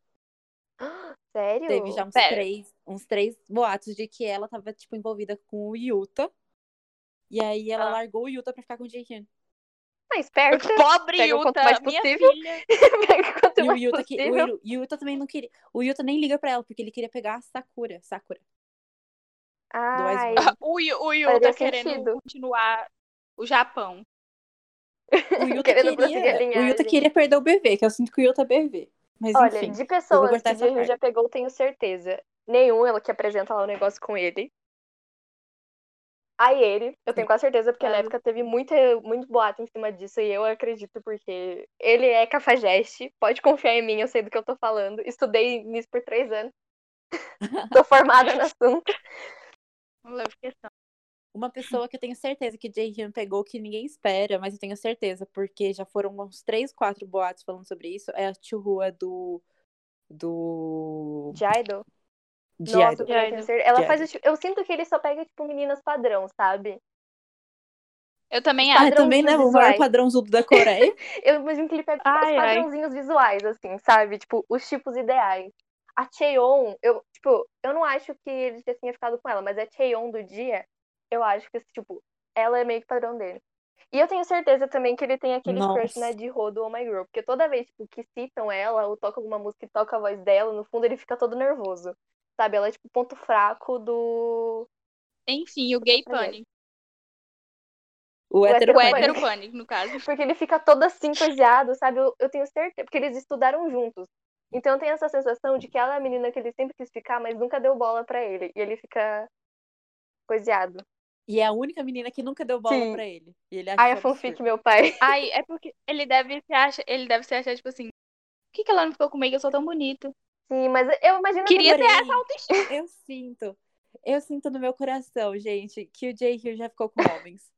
[gasps] Sério? Teve já uns Pera. três, uns três boatos de que ela tava, tipo, envolvida com o Yuta. E aí ela Ah. largou o Yuta pra ficar com o Jaehyun. Ah, esperta. [laughs] Pobre Pega o quanto Yuta, mais minha possível. filha. [laughs] Pega quanto E o mais Yuta, que, o, possível. Yu- o Yuta também não queria. O Yuta nem liga pra ela, porque ele queria pegar a Sakura. Sakura. Ai. O, o Yuta Faria querendo sentido. continuar o Japão. O Yuta, queria, o Yuta queria perder o bebê, que eu sinto que o Yuta é bebê. Mas Olha, enfim. de pessoas que o essa Jaehyun parte. já pegou, tenho certeza. Nenhum ela que apresenta lá o negócio com ele. Aí ele, eu tenho quase certeza, porque na época teve muita, muito boato em cima disso, e eu acredito porque ele é cafajeste, pode confiar em mim, eu sei do que eu tô falando. Estudei nisso por três anos. [laughs] tô formada no assunto. Não levo questão. Uma pessoa que eu tenho certeza que o Jaehyun pegou, que ninguém espera, mas eu tenho certeza, porque já foram uns três, quatro boatos falando sobre isso, é a Chihua do. Do. De idol. De Nossa, Idol. eu tenho Idol. certeza. Ela faz o tipo- Eu sinto que ele só pega, tipo, meninas padrão, sabe? Eu também Ah, acho. também, né? O maior visuais. padrãozinho da Coreia. [laughs] Eu imagino que ele pega Ai, os ai. padrãozinhos visuais, assim, sabe? Tipo, os tipos ideais. A Cheon, eu, tipo, eu não acho que ele já tinha ficado com ela, mas a Cheon do dia, eu acho que, tipo, ela é meio que padrão dele. E eu tenho certeza também que ele tem aquele crush Nossa. na de Rô do Oh My Girl, porque toda vez, tipo, que citam ela, ou toca alguma música e toca a voz dela, no fundo ele fica todo nervoso. Sabe? Ela é, tipo, ponto fraco do... Enfim, o gay pânico. O O hétero O Pânico. hétero pânico, no caso. [laughs] Porque ele fica todo assim, coiseado, sabe? Eu, eu tenho certeza, porque eles estudaram juntos. Então eu tenho essa sensação de que ela é a menina que ele sempre quis ficar, mas nunca deu bola pra ele. E ele fica coiseado. E é a única menina que nunca deu bola Sim. pra ele. E ele acha Ai, absurdo. fanfic, meu pai. [laughs] Ai, é porque ele deve se achar, ele deve se achar, tipo assim, por que, que ela não ficou comigo? Eu sou tão bonito. Sim, mas eu imagino Queria que ter Porém, essa autoestima. [laughs] Eu sinto. Eu sinto no meu coração, gente, que o Jaehyun já ficou com homens.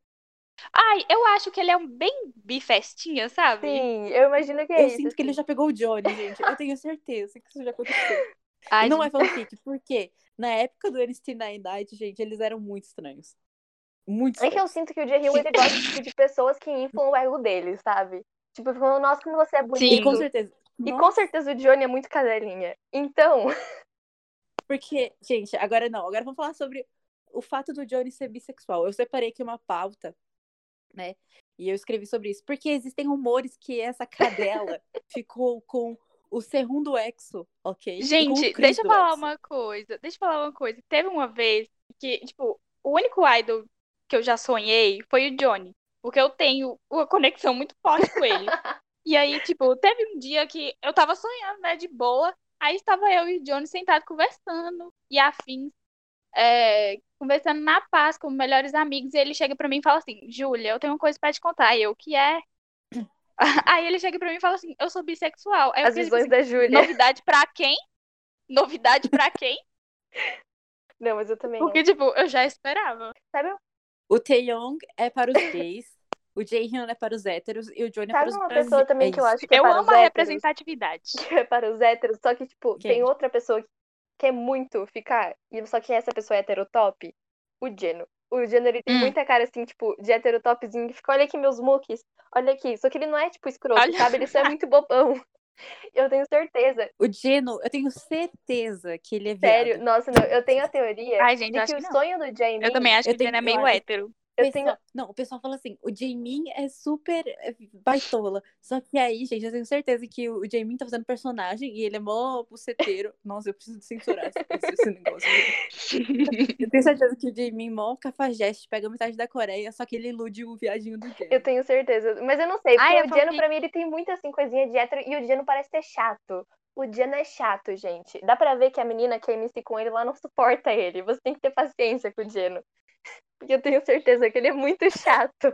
[laughs] Ai, eu acho que ele é um bem bifestinha, sabe? Sim, eu imagino que é eu isso. sinto que ele já pegou o Johnny, gente. Eu tenho certeza que isso já aconteceu. Ai, não é gente, fanfic, porque na época do NCT Night, gente, eles eram muito estranhos. Muito É que eu sinto que o Jaehyun, ele gosta tipo, de pessoas que inflam o ego dele, sabe? Tipo, falando, nossa, como você é bonito. E com certeza. E Nossa, com certeza o Johnny é muito cadelinha. Então, [laughs] Porque, gente, agora não. Agora vamos falar sobre o fato do Johnny ser bissexual. Eu separei aqui uma pauta, né? E eu escrevi sobre isso. Porque existem rumores que essa cadela [laughs] ficou com o segundo exo, ok? Gente, deixa eu falar exo. uma coisa. Deixa eu falar uma coisa. Teve uma vez que, tipo, o único idol que eu já sonhei foi o Johnny. Porque eu tenho uma conexão muito forte com ele. [laughs] E aí, tipo, teve um dia que eu tava sonhando, né, de boa. Aí estava eu e o Johnny sentados conversando e afins, é, conversando na paz como melhores amigos. E ele chega pra mim e fala assim: Júlia, eu tenho uma coisa pra te contar. E eu, o que é? [coughs] Aí ele chega pra mim e fala assim: Eu sou bissexual. Aí as visões assim, da Júlia. Novidade pra quem? Novidade pra quem? Não, mas eu também. Porque, tipo, eu já esperava. Sabe, O Taeyong é para os gays, o Jaehyun é para os héteros e o Johnny é para sabe os uma trans. pessoa também é que eu acho que é Eu para amo os a héteros? representatividade. [laughs] que é para os héteros, só que, tipo, Quem? tem outra pessoa que quer muito ficar, e só que essa pessoa é heterotop, o Geno. O Geno, ele tem Hum. muita cara, assim, tipo, de heterotopzinho, que fica, olha aqui meus mooks, olha aqui. Só que ele não é, tipo, escroto, Olha. sabe? Ele só é [laughs] muito bobão. Eu tenho certeza. O Geno, eu tenho certeza que ele é viado. Sério, nossa, não, eu tenho a teoria Ai, gente, de que acho o que não. sonho do Jaemin... Eu também acho Eu que o Jenna é meio hétero. Eu Pessoal- tenho... Não, o pessoal fala assim, o Jaemin é super é, baitola. Só que aí, gente, eu tenho certeza que o Jaemin tá fazendo personagem e ele é mó buceteiro. Nossa, eu preciso censurar esse, esse- negócio. Eu tenho certeza que o Jaemin, mó cafajeste, pega metade da Coreia, só que ele ilude o viadinho do Jenny. Eu tenho certeza. Mas eu não sei, porque Ai, é o Geno, porque- pra mim, ele tem muita, assim, coisinha de hétero, e o Geno parece ser chato. O Geno é chato, gente. Dá pra ver que a menina que é MC com ele lá não suporta ele. Você tem que ter paciência com o Geno. Porque eu tenho certeza que ele é muito chato.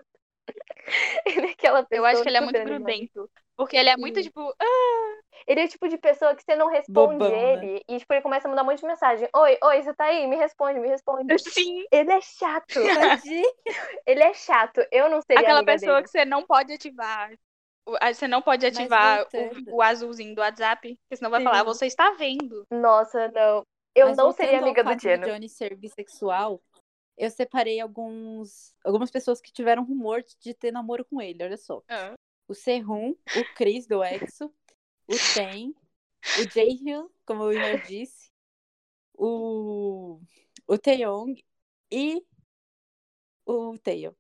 [laughs] ele é aquela pessoa Eu acho que ele é muito grudento. Porque ele é muito, Sim. tipo, ah, Ele é o tipo de pessoa que você não responde Bobão, né? ele e tipo, ele começa a mandar um monte de mensagem. Oi, oi, você tá aí? Me responde, me responde. [laughs] sim. Ele é chato. [laughs] Ele é chato. Eu não seria Aquela amiga pessoa dele. que você não pode ativar. Você não pode ativar o, o azulzinho do WhatsApp, porque senão vai Sim. falar, você está vendo. Nossa, não. Eu Mas não seria amiga do Geno. Johnny ser bissexual, eu separei alguns, algumas pessoas que tiveram rumor de ter namoro com ele, olha só. Ah. O Sehun, o Chris do EXO, o Ten, o Jaehyun, como eu já disse, o, o Taeyong e o Tail.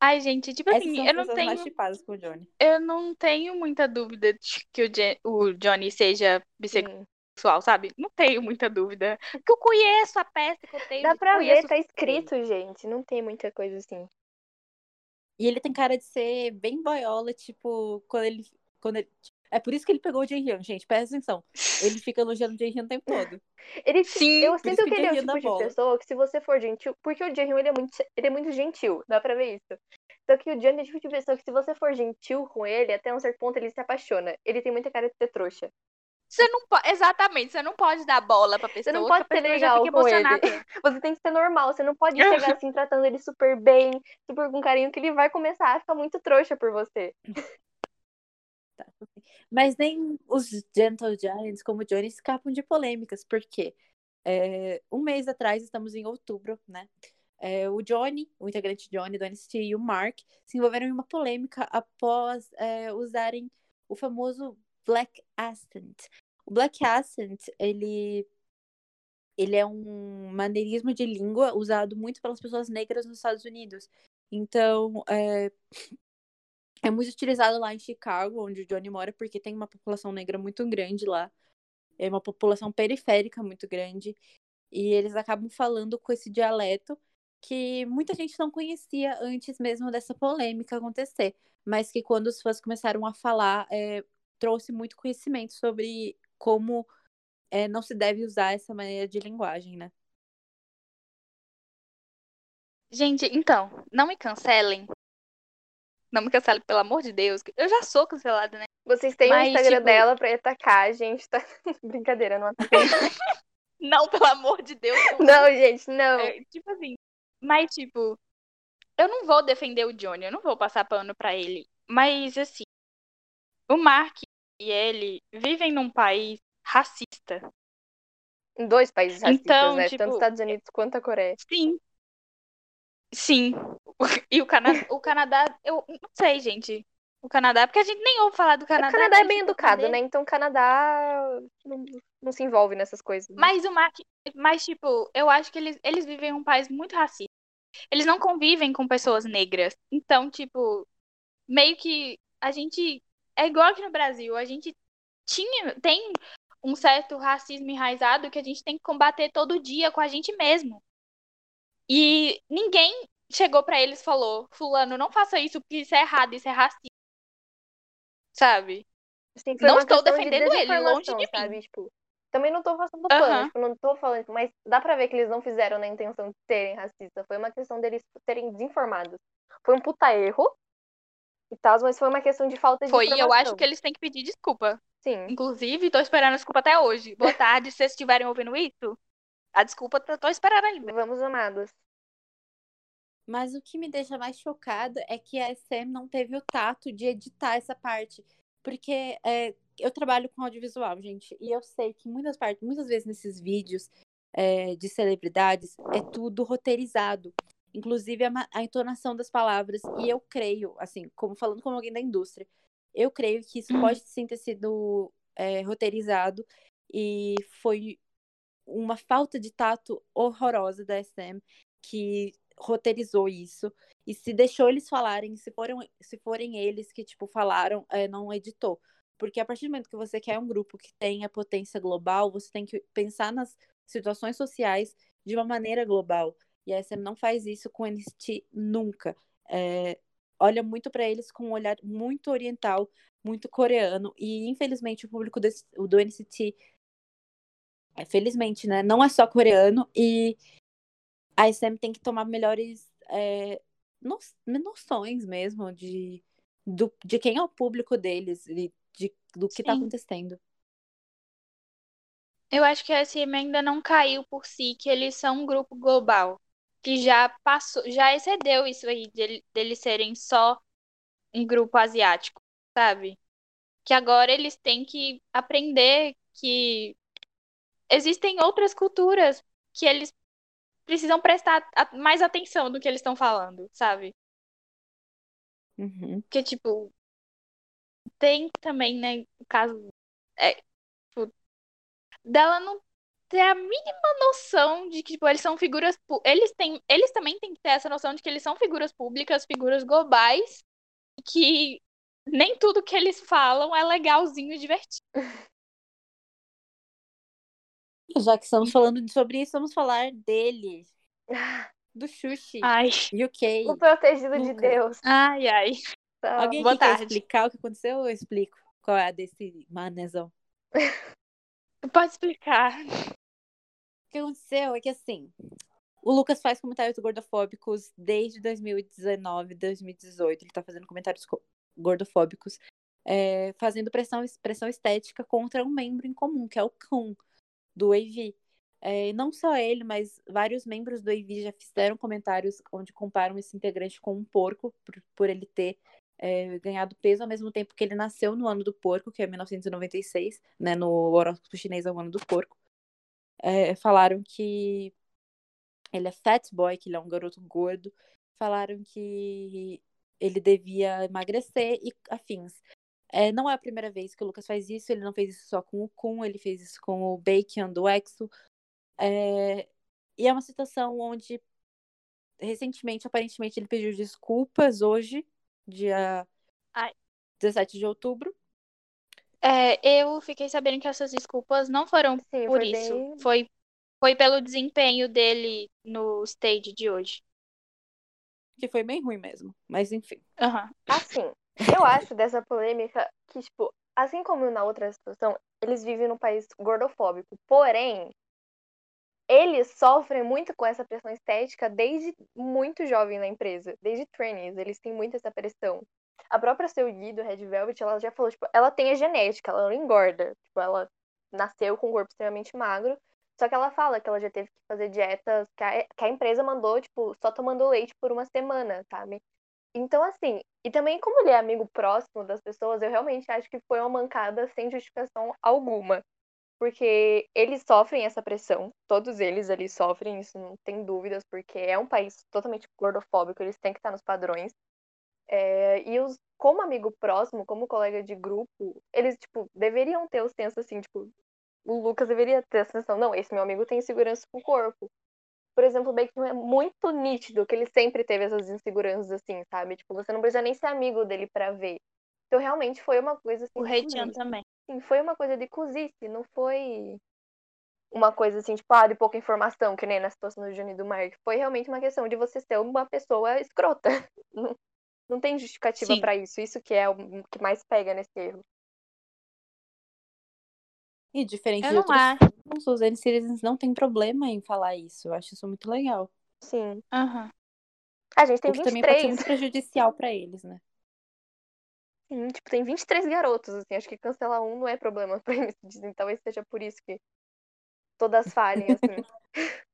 Ai, gente, tipo Essas assim, eu não tenho, chipadas com o Johnny. eu não tenho muita dúvida de que o, Je- o Johnny seja bissexual, Sim. sabe? Não tenho muita dúvida. Porque eu conheço a peça que eu tenho. Dá pra ver, tá escrito, gente. Não tem muita coisa assim. E ele tem cara de ser bem boiola, tipo, quando ele. Quando ele... É por isso que ele pegou o Jaehyun, gente. Presta atenção. Ele fica elogiando o Jaehyun o tempo todo. Ele, Sim, eu por sinto isso que, que ele é o tipo de bola. pessoa que se você for gentil, porque o Jaehyun ele é muito, ele é muito gentil, dá pra ver isso. Só que o Johnny é o tipo de pessoa que se você for gentil com ele, até um certo ponto ele se apaixona. Ele tem muita cara de ser trouxa. Você não pode. Exatamente, você não pode dar bola pra pessoa. Você não pode ser legal fica com ele. [laughs] Você tem que ser normal, você não pode chegar assim tratando ele super bem, super com carinho, que ele vai começar a ficar muito trouxa por você. [laughs] Mas nem os Gentle Giants, como o Johnny, escapam de polêmicas, porque é, um mês atrás, estamos em outubro, né? É, o Johnny, o integrante Johnny do NCT e o Mark se envolveram em uma polêmica após é, usarem o famoso Black Accent. O Black Accent, ele, ele é um maneirismo de língua usado muito pelas pessoas negras nos Estados Unidos. Então, é, é muito utilizado lá em Chicago, onde o Johnny mora, porque tem uma população negra muito grande lá. É uma população periférica muito grande. E eles acabam falando com esse dialeto que muita gente não conhecia antes mesmo dessa polêmica acontecer. Mas que quando os fãs começaram a falar, é, trouxe muito conhecimento sobre como é, não se deve usar essa maneira de linguagem, né? Gente, então, não me cancelem. Não me cancelem, pelo amor de Deus. Eu já sou cancelada, né? Vocês têm Mas, o Instagram tipo- dela pra atacar, gente tá. [laughs] Brincadeira, não ataca. [laughs] Não, pelo amor de Deus. eu- não, gente, não. É, tipo assim. Mas, tipo, eu não vou defender o Johnny, eu não vou passar pano pra ele. Mas, assim, o Mark e ele vivem num país racista. Em dois países racistas, Então, né? tipo, Tanto os Estados Unidos quanto a Coreia. Sim. Sim. [laughs] E o, Cana... [laughs] o Canadá, eu não sei, gente. O Canadá, porque a gente nem ouve falar do Canadá. o Canadá é bem Tipo, educado, né? Então o Canadá não, não se envolve nessas coisas. né? Mas o Mark, mas tipo, eu acho que eles, eles vivem em um país muito racista. Eles não convivem com pessoas negras. Então, tipo, meio que a gente é igual aqui no Brasil, a gente tinha tem um certo racismo enraizado que a gente tem que combater todo dia com a gente mesmo. E ninguém chegou pra eles e falou: "Fulano, não faça isso porque isso é errado, isso é racista". Sabe? Assim, Não estou questão de defendendo ele, longe de mim. sabe? Tipo, também não tô passando pano, Aham. tipo, não tô falando, mas dá pra ver que eles não fizeram na intenção de serem racistas. Foi uma questão deles terem desinformados. Foi um puta erro e tal, mas foi uma questão de falta de Foi, e eu acho que eles têm que pedir desculpa. Sim. Inclusive, tô esperando a desculpa até hoje. Boa tarde, se vocês estiverem ouvindo isso. A desculpa eu tô esperando ainda. Vamos, amados. Mas o que me deixa mais chocada é que a SM não teve o tato de editar essa parte. Porque é, eu trabalho com audiovisual, gente, e eu sei que muitas partes, muitas vezes nesses vídeos é, de celebridades é tudo roteirizado. Inclusive a, ma- a entonação das palavras. E eu creio, assim, como falando como alguém da indústria, eu creio que isso pode sim ter sido é, roteirizado e foi uma falta de tato horrorosa da SM que roteirizou isso e se deixou eles falarem, se forem, se forem eles que tipo falaram, é, não editou. Porque a partir do momento que você quer um grupo que tenha potência global, você tem que pensar nas situações sociais de uma maneira global. E a SM não faz isso com o NCT nunca. É, olha muito para eles com um olhar muito oriental, muito coreano. E infelizmente o público desse, do NCT, é, felizmente, né, não é só coreano. E a SM tem que tomar melhores é, no- noções mesmo de, do, de quem é o público deles e de, do que tá Sim. acontecendo. Eu acho que a SM ainda não caiu por si, que eles são um grupo global. Que já passou, já excedeu isso aí, de, deles serem só um grupo asiático, sabe? Que agora eles têm que aprender que existem outras culturas que eles precisam prestar mais atenção do que eles estão falando, sabe? Uhum. Porque, tipo, tem também, né, o caso é, tipo, dela não ter a mínima noção de que, tipo, eles são figuras. Eles, têm, eles também têm que ter essa noção de que eles são figuras públicas, figuras globais, e que nem tudo que eles falam é legalzinho e divertido. [laughs] Já que estamos falando sobre isso, vamos falar dele. [laughs] Do Xuxi. Ai. UK. O protegido de Nunca. Deus. Ai, ai. Tá. Alguém boa quer explicar o que aconteceu? Eu explico. Qual é a desse manezão? [laughs] Pode explicar. Que aconteceu é que assim, o Lucas faz comentários gordofóbicos desde 2019, 2018. Ele tá fazendo comentários co- gordofóbicos, é, fazendo pressão, pressão estética contra um membro em comum, que é o Kun, do AV. É, não só ele, mas vários membros do AV já fizeram comentários onde comparam esse integrante com um porco, por, por ele ter é, ganhado peso ao mesmo tempo que ele nasceu no ano do porco, que é 1996, né? No horóscopo chinês é o ano do porco. É, falaram que ele é fat boy, que ele é um garoto gordo. Falaram que ele devia emagrecer e afins. É, não é a primeira vez que o Lucas faz isso, ele não fez isso só com o Kun, ele fez isso com o Bacon do Exo. É, e é uma situação onde, recentemente, aparentemente, ele pediu desculpas hoje, dia Ai. 17 de outubro. É, eu fiquei sabendo que essas desculpas não foram Sim, por foi isso. bem- Foi, foi pelo desempenho dele no stage de hoje. Que foi bem ruim mesmo, mas enfim. Aham. Assim, eu acho dessa polêmica que, tipo, assim como na outra situação, eles vivem num país gordofóbico. Porém, eles sofrem muito com essa pressão estética desde muito jovem na empresa. Desde trainees, eles têm muito essa pressão. A própria Seuli do Red Velvet, ela já falou, tipo, ela tem a genética, ela não engorda. Tipo, ela nasceu com um corpo extremamente magro. Só que ela fala que ela já teve que fazer dietas que a, que a empresa mandou, tipo, só tomando leite por uma semana, sabe? Então, assim, e também como ele é amigo próximo das pessoas, eu realmente acho que foi uma mancada sem justificação alguma. Porque eles sofrem essa pressão, todos eles ali sofrem, isso não tem dúvidas, porque é um país totalmente gordofóbico, eles têm que estar nos padrões. É, e os, como amigo próximo, como colega de grupo, eles, tipo, deveriam ter o senso assim, tipo, o Lucas deveria ter a sensação, não, esse meu amigo tem insegurança com o corpo. Por exemplo, o Bacon é muito nítido que ele sempre teve essas inseguranças assim, sabe? Tipo, você não precisa nem ser amigo dele pra ver. Então, realmente foi uma coisa assim. O cozice. também. Sim, foi uma coisa de cozice, não foi uma coisa assim, tipo, ah, de pouca informação, que nem na situação do Johnny do Mark. Foi realmente uma questão de você ser uma pessoa escrota. [laughs] Não, tem justificativa pra isso. Isso que é o que mais pega nesse erro. E diferente Eu de não outros filmes, os N-Series não tem problema em falar isso. Eu acho isso muito legal. Sim. Aham. A gente tem o que também pode ser 23. muito prejudicial pra eles, né? Sim, tipo, tem 23 garotos, assim. Acho que cancelar um não é problema [laughs] pra eles. Dizem, talvez seja por isso que todas falhem, assim. [laughs]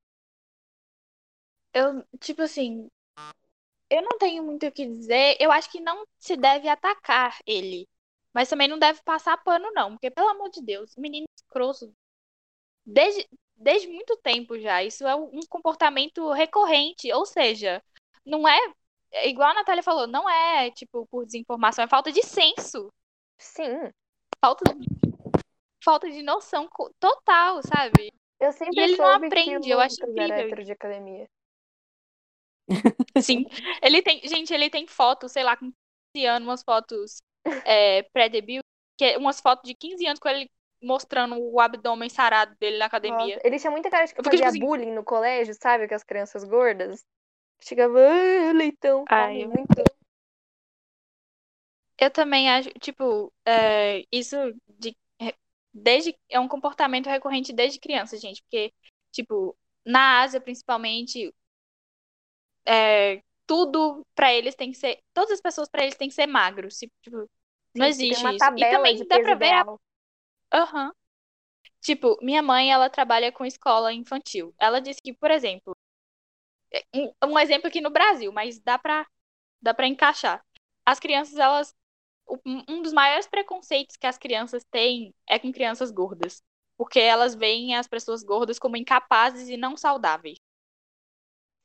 Eu, tipo assim, eu não tenho muito o que dizer. Eu acho que não se deve atacar ele. Mas também não deve passar pano, não. Porque, pelo amor de Deus, menino escroto. Desde, desde muito tempo já. Isso é um comportamento recorrente. Ou seja, não é. é Igual a Natália falou, não é, tipo, por desinformação, é falta de senso. Sim. Falta, falta de noção total, sabe? Eu sempre ele não aprende, eu acho era incrível. hétero de academia. Sim. Ele tem, gente, ele tem fotos, sei lá, com 15 anos, umas fotos é, pré-debut, que é umas fotos de 15 anos com ele mostrando o abdômen sarado dele na academia. Nossa, ele tinha muita cara de que Eu fazia tipo assim- bullying no colégio, sabe? Com as crianças gordas. Chegava, ah, leitão, Ai, eu- muito. Eu também acho, tipo, é, isso de, desde, é um comportamento recorrente desde criança, gente, porque, tipo, na Ásia, principalmente, é, tudo pra eles tem que ser, todas as pessoas pra eles tem que ser magro, se, tipo, não Sim, existe isso. E também dá pra ver a ideal. Aham. Tipo, minha mãe, ela trabalha com escola infantil. Ela disse que, por exemplo, é, um, exemplo aqui no Brasil, mas dá pra, dá pra encaixar. As crianças, elas. um dos maiores preconceitos que as crianças têm é com crianças gordas. Porque elas veem as pessoas gordas como incapazes e não saudáveis.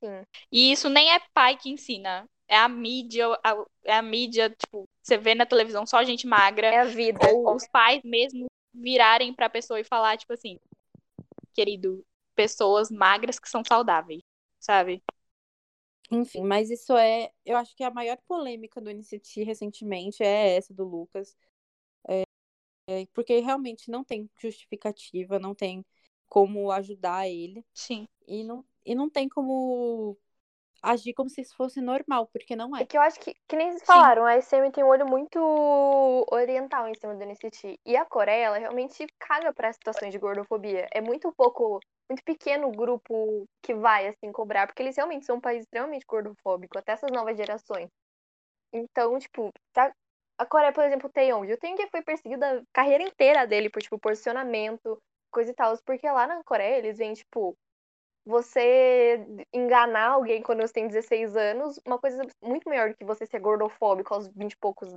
Sim. E isso nem é pai que ensina. É a mídia, a- é a mídia, tipo, você vê na televisão só gente magra É a vida. ou os pais mesmo virarem pra pessoa e falar, tipo assim, querido pessoas magras que são saudáveis, sabe? Enfim, mas isso é. Eu acho que a maior polêmica do NCT recentemente é essa do Lucas. É, é, porque realmente não tem justificativa, não tem como ajudar ele. Sim. E não, e não tem como agir como se isso fosse normal, porque não é. É que eu acho que, que nem vocês falaram, a SM tem um olho muito oriental em cima do NCT. E a Coreia, ela realmente caga pra situações de gordofobia. É muito pouco, muito pequeno o grupo que vai, assim, cobrar, porque eles realmente são um país extremamente gordofóbico, até essas novas gerações. Então, tipo, tá... a Coreia, por exemplo, o Taeyong. O Taeyong foi perseguido a carreira inteira dele por, tipo, posicionamento, coisa e tal. Porque lá na Coreia, eles vêm, tipo, você enganar alguém quando você tem 16 anos, uma coisa muito melhor do que você ser gordofóbico aos 20 e poucos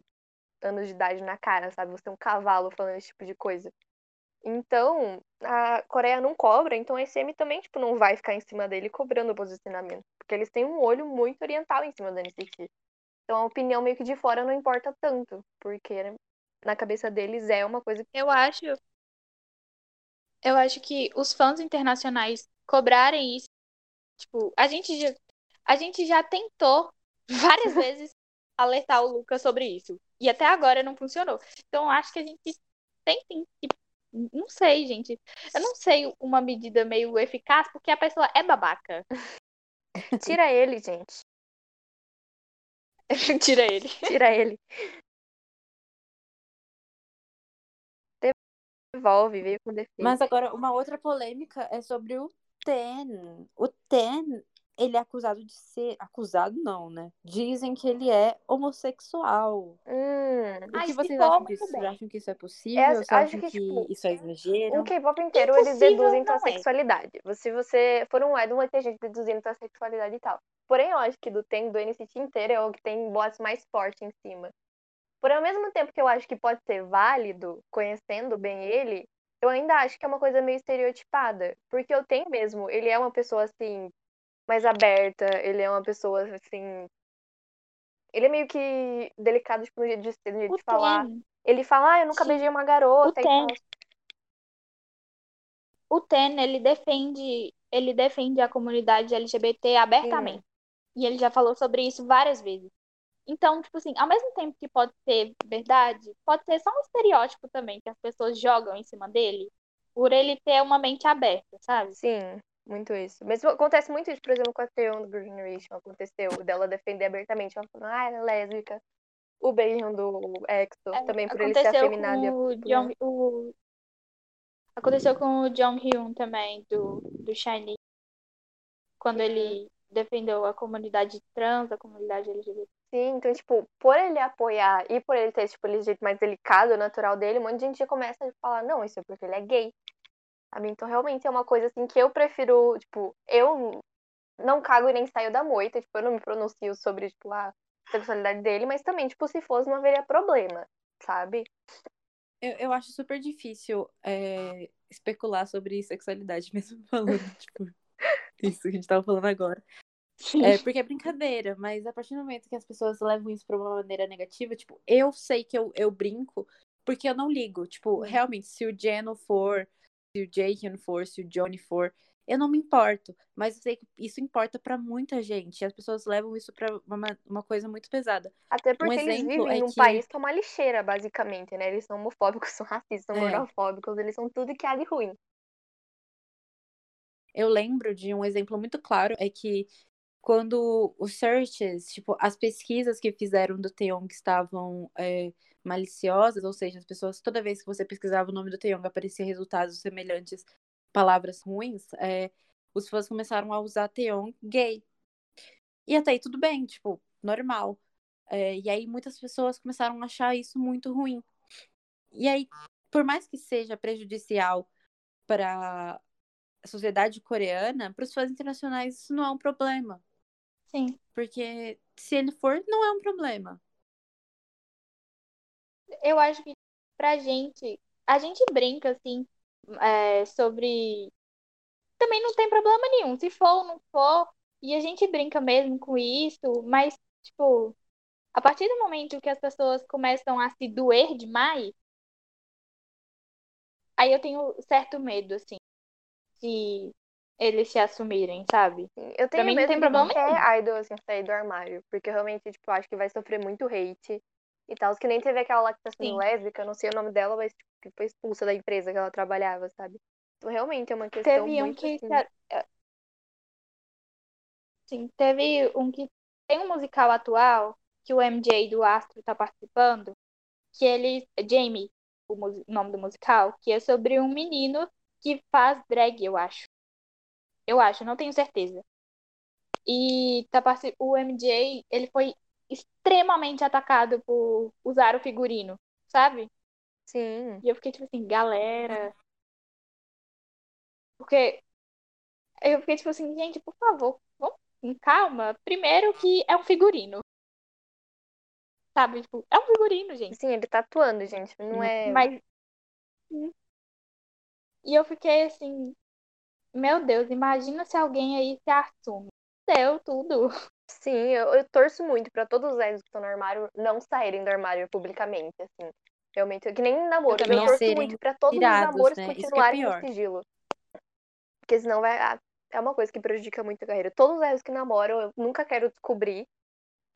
anos de idade na cara, sabe? Você é um cavalo falando esse tipo de coisa. Então, a Coreia não cobra, então a SM também, tipo, não vai ficar em cima dele cobrando o posicionamento. Porque eles têm um olho muito oriental em cima da NCT. Então a opinião meio que de fora não importa tanto, porque né, na cabeça deles é uma coisa. Eu acho. Eu acho que os fãs internacionais cobrarem isso. Tipo, a gente já, a gente já tentou [laughs] várias [laughs] vezes alertar o Lucas sobre isso. E até agora não funcionou. Então acho que a gente tem, tem que. Não sei, gente. Eu não sei uma medida meio eficaz, porque a pessoa é babaca. [laughs] Tira ele, gente. Tira ele. Tira ele. Devolve, veio com defeito. Mas agora, uma outra polêmica é sobre o Ten. O Ten, ele é acusado de ser. Acusado não, né? Dizem que ele é homossexual. Hum, O que vocês acham disso? Vocês acham que isso é possível? É, Vocês acho acham que, que, tipo, isso é exagero? o K-pop inteiro, eles deduzem tua é. sexualidade. Se você for um idol, vai ter gente deduzindo tua sexualidade e tal. Porém, eu acho que do Ten, do NCT inteiro, é o que tem boatos mais fortes em cima. Por ao mesmo tempo que eu acho que pode ser válido, conhecendo bem ele, eu ainda acho que é uma coisa meio estereotipada. Porque eu tenho mesmo, ele é uma pessoa assim, mais aberta, ele é uma pessoa assim. Ele é meio que delicado, tipo, no jeito de no jeito O de falar. Ele fala, ah, eu nunca Sim. beijei uma garota O e Ten. tal. o Ten, ele defende, ele defende a comunidade LGBT abertamente. E ele já falou sobre isso várias vezes. Então, tipo assim, ao mesmo tempo que pode ser verdade, pode ser só um estereótipo também que as pessoas jogam em cima dele, por ele ter uma mente aberta, sabe? Sim, muito isso. Mas acontece muito isso, por exemplo, com a Theon do Generation. Aconteceu dela defender abertamente, ela falando, ah, ela é lésbica. O beijão do Exo, É, também por ele ser afeminado. com o Jong, o... Aconteceu com o Jong Hyun também, do, do Shiny. Quando ele defendeu a comunidade trans, a comunidade LGBT. Sim, então, tipo, por ele apoiar e por ele ter, tipo, aquele jeito mais delicado, natural dele, um monte de gente já começa a falar, não, isso é porque ele é gay. Sabe? Então, realmente é uma coisa, assim, que eu prefiro, tipo, eu não cago e nem saio da moita, tipo, eu não me pronuncio sobre, tipo, a sexualidade dele, mas também, tipo, se fosse, não haveria problema, sabe? Eu, eu acho super difícil é, especular sobre sexualidade, [laughs] mesmo falando, tipo, isso que a gente tava falando agora. É, porque é brincadeira, mas a partir do momento que as pessoas levam isso pra uma maneira negativa, tipo, eu sei que eu, eu brinco porque eu não ligo. Tipo, Sim. realmente, se o Jeno for, se o Jaehyun for, se o Johnny for, eu não me importo. Mas eu sei que isso importa pra muita gente. E as pessoas levam isso pra uma, uma coisa muito pesada. Até porque eles exemplo vivem é num que- país que é uma lixeira, basicamente, né? Eles são homofóbicos, [laughs] são racistas, são É. gordofóbicos, eles são tudo que há de ruim. Eu lembro de um exemplo muito claro, é que quando os searches, tipo, as pesquisas que fizeram do Taeyong estavam é, maliciosas, ou seja, as pessoas, toda vez que você pesquisava o nome do Taeyong, aparecia resultados semelhantes, palavras ruins, é, os fãs começaram a usar Taeyong gay. E até aí tudo bem, tipo, normal. É, e aí muitas pessoas começaram a achar isso muito ruim. E aí, por mais que seja prejudicial para a sociedade coreana, para os fãs internacionais isso não é um problema. Sim. Porque se ele for, não é um problema. Eu acho que pra gente, a gente brinca, assim, é, sobre. Também não tem problema nenhum. Se for ou não for, e a gente brinca mesmo com isso, mas, tipo, a partir do momento que as pessoas começam a se doer demais, aí eu tenho certo medo, assim. se eles se assumirem, sabe? Eu tenho mim não tem problema qualquer idol, assim, sair do armário. Porque realmente, tipo, acho que vai sofrer muito hate e tal. Que nem teve aquela lá que tá sendo Sim. lésbica, eu não sei o nome dela, mas tipo, que foi expulsa da empresa que ela trabalhava, sabe? Então, realmente é uma questão Teve um muito que. assim... Sim, teve um que. Tem um musical atual que o MJ do Astro tá participando, que ele. Jamie, o mus- nome do musical, que é sobre um menino que faz drag, eu acho. Eu acho, não tenho certeza. E tá o MJ, ele foi extremamente atacado por usar o figurino, sabe? Sim. E eu fiquei tipo assim, galera. Porque eu fiquei tipo assim, gente, por favor, vamos com calma. Primeiro que é um figurino. Sabe? Tipo, é um figurino, gente. Sim, ele tá atuando, gente. Não é. Mas. E eu fiquei assim, meu Deus, imagina se alguém aí se assume. Deu tudo. Sim, eu, eu torço muito pra todos os idols que estão no armário não saírem do armário publicamente, assim. Realmente, é que nem namoro. Eu, também torço muito pra todos tirados, os namoros né? É continuarem no pior. sigilo. Porque senão vai. ah, É uma coisa que prejudica muito a carreira. Todos os idols que namoram, eu nunca quero descobrir,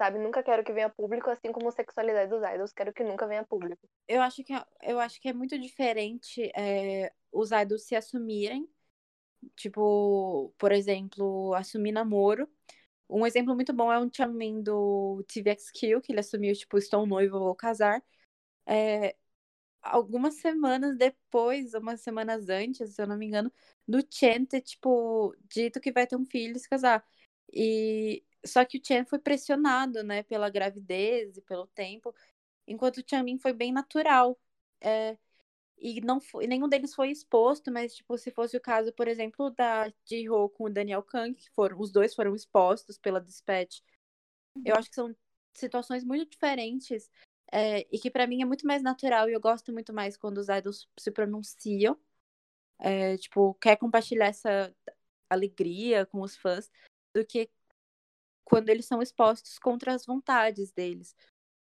sabe? Nunca quero que venha público, assim como a sexualidade dos idols. Quero que nunca venha público. Eu acho que, é- eu acho que é muito diferente é, os idols se assumirem. Tipo, por exemplo, assumir namoro. Um exemplo muito bom é um Chanmin do TVXQ, que ele assumiu, tipo, estou noivo, vou casar. É, algumas semanas depois, umas semanas antes, se eu não me engano, do Chen ter, tipo, dito que vai ter um filho e se casar. E só que o Chen foi pressionado, né, pela gravidez e pelo tempo, enquanto o Chanmin foi bem natural. É, e não foi, nenhum deles foi exposto, mas tipo, se fosse o caso, por exemplo, da Ji-Ho com o Daniel Kang, que foram, os dois foram expostos pela Dispatch. Eu acho que são situações muito diferentes é, e que pra mim é muito mais natural e eu gosto muito mais quando os idols se pronunciam. É, tipo, quer compartilhar essa alegria com os fãs do que quando eles são expostos contra as vontades deles.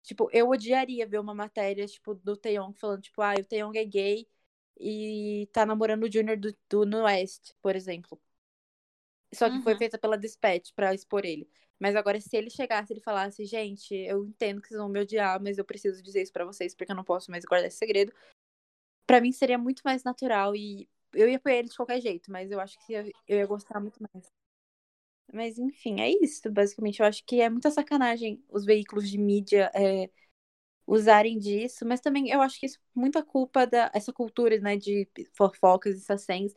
Tipo, eu odiaria ver uma matéria, tipo, do Taeyong falando, tipo, ah, o Taeyong é gay e tá namorando o Junior do, do No West, por exemplo. Só que foi Uhum. feita pela Dispatch pra expor ele. Mas agora, se ele chegasse e ele falasse, gente, eu entendo que vocês vão me odiar, mas eu preciso dizer isso pra vocês porque eu não posso mais guardar esse segredo. Pra mim seria muito mais natural e eu ia apoiar ele de qualquer jeito, mas eu acho que eu ia gostar muito mais. Mas enfim, é isso, basicamente. Eu acho que é muita sacanagem os veículos de mídia é, usarem disso, mas também eu acho que isso é muita culpa da essa cultura, né, de fofocas e sassens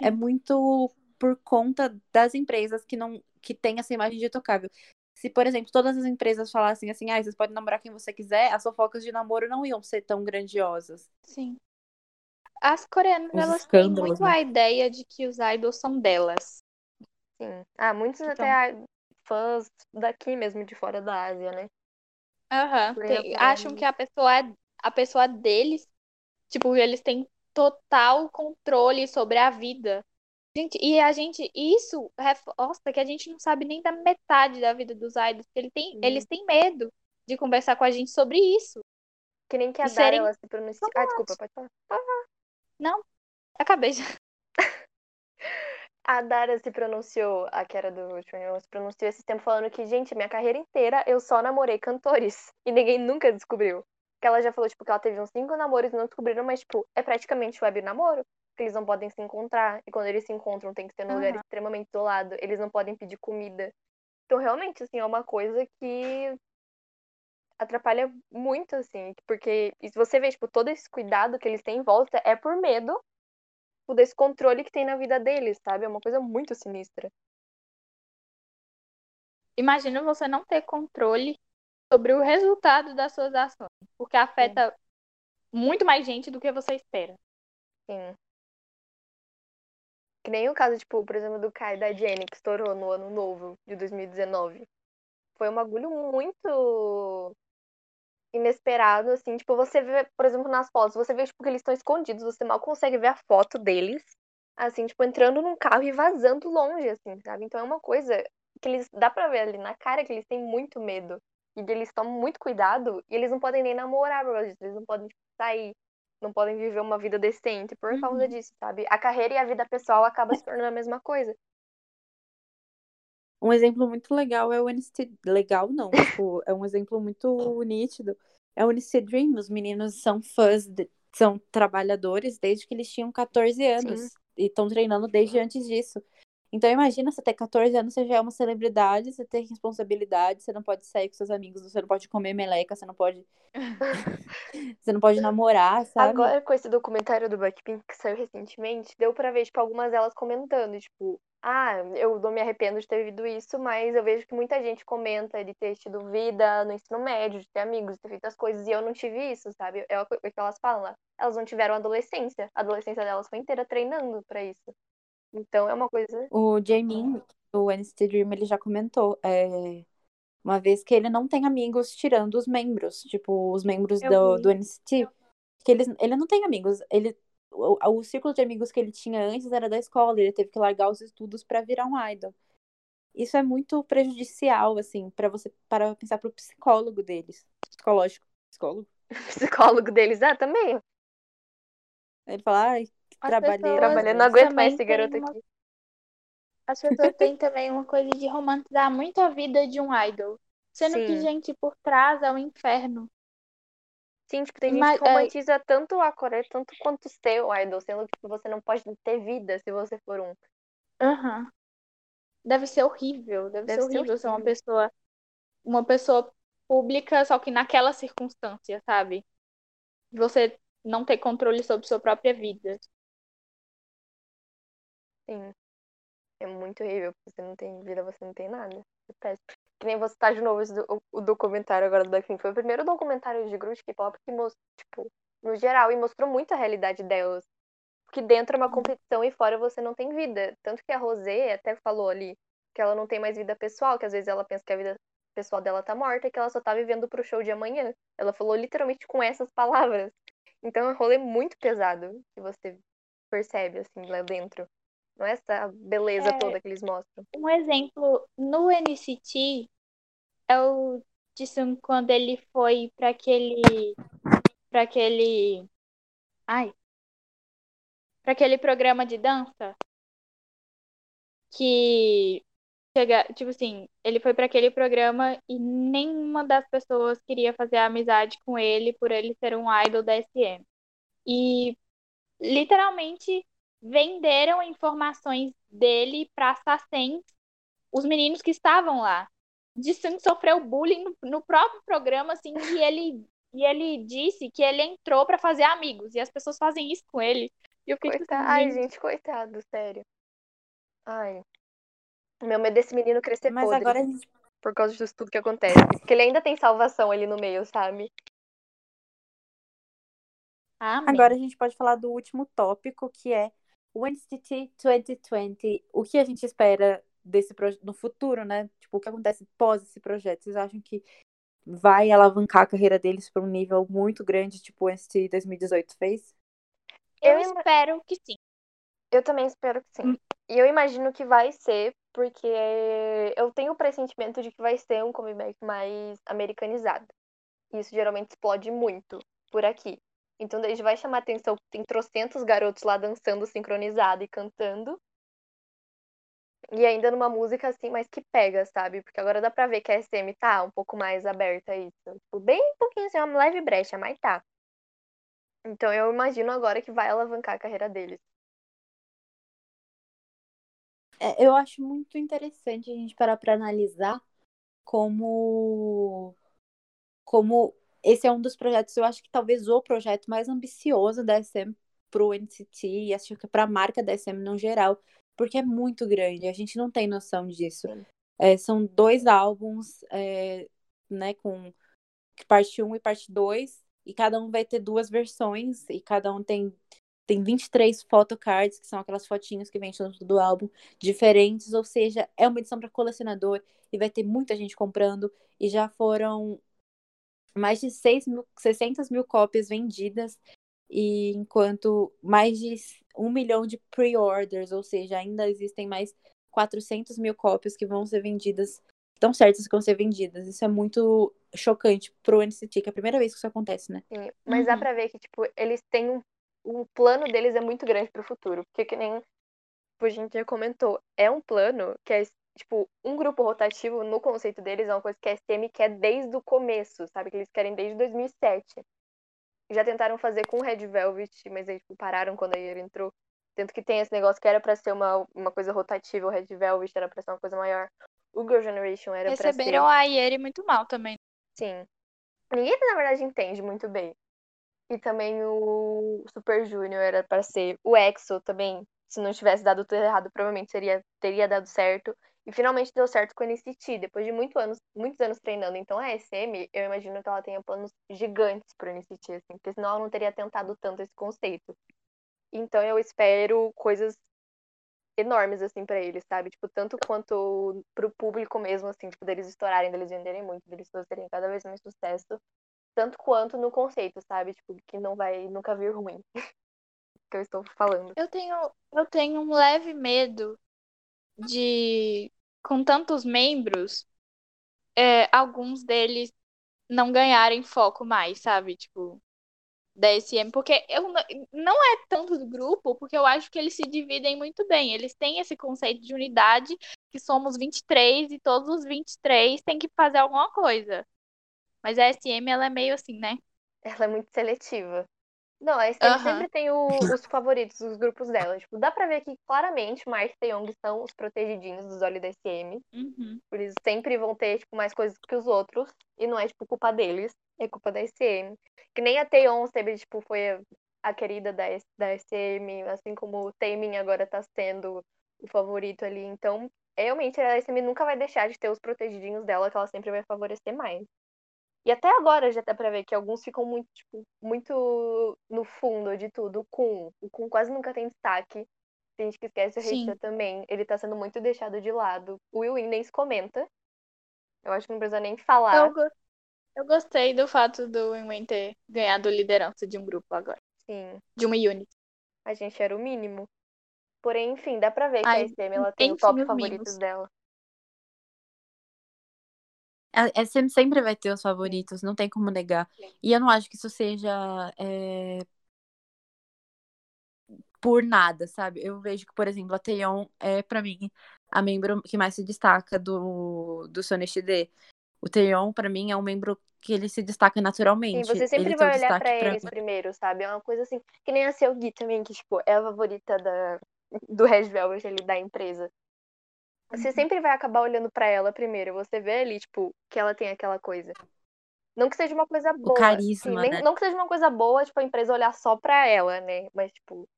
é muito por conta das empresas que não que têm essa imagem de intocável. Se, por exemplo, todas as empresas falassem assim, ah, vocês podem namorar quem você quiser, as fofocas de namoro não iam ser tão grandiosas. Sim. As coreanas, Os elas têm muito né? a ideia de que os idols são delas. Sim. Ah, muitos Então- até ah, fãs daqui mesmo, de fora da Ásia, né? Aham. Exemplo, acham que a pessoa é a pessoa deles, tipo, eles têm total controle sobre a vida. Gente, e a gente, isso reforça que a gente não sabe nem da metade da vida dos idols, porque ele tem, eles têm medo de conversar com a gente sobre isso. Que nem que a Dara, serem ela se pronuncia. Ah, desculpa, pode falar. Acabei já. A Dara se pronunciou, a que era do Twenty se pronunciou esse tempo falando que, gente, minha carreira inteira eu só namorei cantores. [laughs] E ninguém nunca descobriu. Que ela já falou, tipo, que ela teve uns cinco namoros e não descobriram, mas, tipo, é praticamente web namoro. Que eles não podem se encontrar. E quando eles se encontram, tem que ser num lugar Aham. extremamente isolado. Eles não podem pedir comida. Então, realmente, assim, é uma coisa que atrapalha muito, assim. Porque se você vê, tipo, todo esse cuidado que eles têm em volta é por medo tipo, desse controle que tem na vida deles, sabe? É uma coisa muito sinistra. Imagina você não ter controle sobre o resultado das suas ações, porque afeta muito mais gente do que você espera. Sim. Que nem o caso, tipo, por exemplo, do Kai e da Jenny, que estourou no ano novo de 2019. Foi um bagulho muito inesperado, assim. Tipo, você vê, por exemplo, nas fotos, você vê, tipo, que eles estão escondidos, você mal consegue ver a foto deles, assim, tipo, entrando num carro e vazando longe, assim, sabe? Então é uma coisa que eles, dá pra ver ali na cara que eles têm muito medo. E eles tomam muito cuidado e eles não podem nem namorar eles não podem, tipo, sair. não podem viver uma vida decente por causa Uhum. disso, sabe? A carreira e a vida pessoal acabam se tornando a mesma coisa. Um exemplo muito legal é o NCT. Legal não, [laughs] tipo, é um exemplo muito nítido. É o NCT Dream. Os meninos são fãs, de- são trabalhadores desde que eles tinham 14 anos. E estão treinando desde antes disso. Então imagina você ter 14 anos, você já é uma celebridade, você tem responsabilidade, você não pode sair com seus amigos, você não pode comer meleca, você não pode. [laughs] você não pode namorar, sabe? Agora, com esse documentário do Blackpink que saiu recentemente, deu pra ver, tipo, algumas delas comentando, tipo, ah, eu não me arrependo de ter vivido isso, mas eu vejo que muita gente comenta de ter tido vida no ensino médio, de ter amigos, de ter feito as coisas, e eu não tive isso, sabe? É o que elas falam lá. Elas não tiveram adolescência. A adolescência delas foi inteira treinando pra isso. Então é uma coisa. O Jaemin, do NCT Dream, ele já comentou é, uma vez que ele não tem amigos tirando os membros, tipo, os membros do, do NCT. Que eles, ele não tem amigos. Ele, o, o círculo de amigos que ele tinha antes era da escola, ele teve que largar os estudos pra virar um idol. Isso é muito prejudicial, assim, pra você para pensar pro psicólogo deles. Psicológico. Psicólogo? [laughs] psicólogo deles, ah, também. Ele fala, ai, que trabalhei. Trabalhando, não aguento mais esse tem garoto uma- aqui. As pessoas têm [laughs] também uma coisa de romantizar muito a vida de um idol. Sendo que, Sim. gente, por trás é o inferno. Sim, tipo, tem Mas, gente que é- romantiza tanto a Coreia, tanto quanto o idol, sendo que você não pode ter vida se você for um. Aham. Deve ser horrível. Deve, Deve ser ser horrível ser uma horrível. pessoa, uma pessoa pública, só que naquela circunstância, sabe? Você não ter controle sobre sua própria vida. Sim. É muito horrível. porque Você não tem vida, você não tem nada. É péssimo. Que nem você tá de novo esse do- o, documentário agora do Blackpink. Foi o primeiro documentário de grupo de K-pop que mostrou, tipo, no geral, e mostrou muito a realidade delas. Porque dentro é uma competição e fora você não tem vida. Tanto que a Rosé até falou ali que ela não tem mais vida pessoal, que às vezes ela pensa que a vida pessoal dela tá morta e que ela só tá vivendo pro show de amanhã. Ela falou literalmente com essas [laughs] palavras. Então é um rolê muito pesado que você percebe, assim, lá dentro. Não é essa beleza É. toda que eles mostram. Um exemplo no NCT é o Jisung quando ele foi para aquele para aquele ai para aquele programa de dança que chega, tipo assim, ele foi para aquele programa e nenhuma das pessoas queria fazer amizade com ele por ele ser um idol da SM. E literalmente venderam informações dele para assassins, os meninos que estavam lá. Jisung sofreu bullying no, no próprio programa, assim, e ele, e ele disse que ele entrou para fazer amigos, e as pessoas fazem isso com ele. E eu fiquei tipo Coitado. assim, Ai, gente, coitado, sério. Ai. O meu medo desse menino crescer Mas podre agora por causa disso tudo que acontece. Porque ele ainda tem salvação ali no meio, sabe? amém. Agora a gente pode falar do último tópico, que é o NCT 2020. O que a gente espera desse projeto no futuro, né? Tipo, o que acontece pós esse projeto? Vocês acham que vai alavancar a carreira deles para um nível muito grande, tipo o NCT 2018 fez? Eu Eu espero que sim. Eu também espero que sim. E eu imagino que vai ser, porque eu tenho o pressentimento de que vai ser um comeback mais americanizado. Isso geralmente explode muito por aqui. Então daí já vai chamar atenção, tem trocentos garotos lá dançando sincronizado e cantando. E ainda numa música assim, mais que pega, sabe? Porque agora dá pra ver que a SM tá um pouco mais aberta a isso. Tipo, bem pouquinho assim, uma leve brecha, mas tá. Então eu imagino agora que vai alavancar a carreira deles. É, eu acho muito interessante a gente parar para analisar como como esse é um dos projetos, eu acho que talvez o projeto mais ambicioso da SM pro NCT e acho que para a marca da SM no geral, porque é muito grande, a gente não tem noção disso. É, são dois álbuns, é, né, com parte 1 e parte 2, e cada um vai ter duas versões, e cada um tem, tem 23 photocards, que são aquelas fotinhas que vem dentro do álbum, diferentes, ou seja, é uma edição para colecionador, e vai ter muita gente comprando, e já foram mais de 6 mil, 600 mil cópias vendidas, e enquanto mais de 1 milhão de pre-orders, ou seja, ainda existem mais 400 mil cópias que vão ser vendidas, tão certas que vão ser vendidas. Isso é muito chocante pro NCT, que é a primeira vez que isso acontece, né? Sim, mas dá Uhum. pra ver que, tipo, eles têm um. O plano deles é muito grande pro futuro. Porque que nem tipo, a gente já comentou, é um plano que é, tipo, um grupo rotativo, no conceito deles, é uma coisa que a SM quer desde o começo, sabe? Que eles querem desde 2007. Já tentaram fazer com o Red Velvet, mas aí, tipo, pararam quando a Yeri entrou. Tanto que tem esse negócio que era pra ser uma, uma coisa rotativa, o Red Velvet era pra ser uma coisa maior. O Girl Generation era pra ser... Receberam a Ieri muito mal também. Sim. Ninguém, na verdade, entende muito bem. E também o Super Junior era pra ser. O EXO também, se não tivesse dado tudo errado, provavelmente seria, teria dado certo. E finalmente deu certo com a NCT, depois de muito anos, muitos anos treinando. Então a SM, eu imagino que ela tenha planos gigantes pro NCT, assim, porque senão ela não teria tentado tanto esse conceito. Então eu espero coisas enormes, assim, pra eles, sabe? Tipo, tanto quanto pro público mesmo, assim, tipo, deles estourarem, deles venderem muito, deles fazerem cada vez mais sucesso. Tanto quanto no conceito, sabe? Tipo, que não vai nunca vir ruim. [laughs] que eu estou falando. Eu tenho, eu tenho um leve medo de, com tantos membros, é, alguns deles não ganharem foco mais, sabe? Tipo, da SM. Porque eu, não é tanto do grupo, porque eu acho que eles se dividem muito bem. Eles têm esse conceito de unidade, que somos 23 e todos os 23 têm que fazer alguma coisa. Mas a SM, ela é meio assim, né? Ela é muito seletiva. Não, a SM Aham. sempre tem o- os favoritos, os grupos dela. Tipo, dá pra ver que claramente Mark e Taeyong são os protegidinhos dos olhos da SM. Uhum. Eles sempre vão ter, tipo, mais coisas que os outros. E não é, tipo, culpa deles. É culpa da SM. Que nem a Taeyeon sempre, tipo, foi a, a querida da, da SM. Assim como o Taemin agora tá sendo o favorito ali. Então, realmente, a SM nunca vai deixar de ter os protegidinhos dela, que ela sempre vai favorecer mais. E até agora já dá pra ver que alguns ficam muito, tipo, muito no fundo de tudo. O Kun. O Kun quase nunca tem destaque. Tem gente que esquece o Sim. Reisha também. Ele tá sendo muito deixado de lado. O Will nem se comenta. Eu acho que não precisa nem falar. Eu, eu gostei do fato do Winwin ter ganhado liderança de um grupo agora. Sim, De uma unit. a gente era o mínimo. Porém, enfim, dá pra ver que Ai, a SM ela tem o top os favoritos dela. A SM sempre vai ter os favoritos, não tem como negar. E eu não acho que isso seja é, por nada, sabe? Eu vejo que, por exemplo, a Taeyeon é, pra mim, a membro que mais se destaca do, do SoNXT. O Taeyeon, pra mim, é um membro que ele se destaca Sim, naturalmente. você sempre ele vai olhar pra eles primeiro, sabe? É uma coisa assim, que nem a Seogi também, que, tipo, é a favorita da, do Red Velvet ali, da empresa. Você sempre vai acabar olhando pra ela primeiro. Você vê ali, tipo, que ela tem aquela coisa. Não que seja uma coisa o boa. carisma, Sim, nem- né? não que seja uma coisa boa, tipo, a empresa olhar só pra ela, né? Mas, tipo,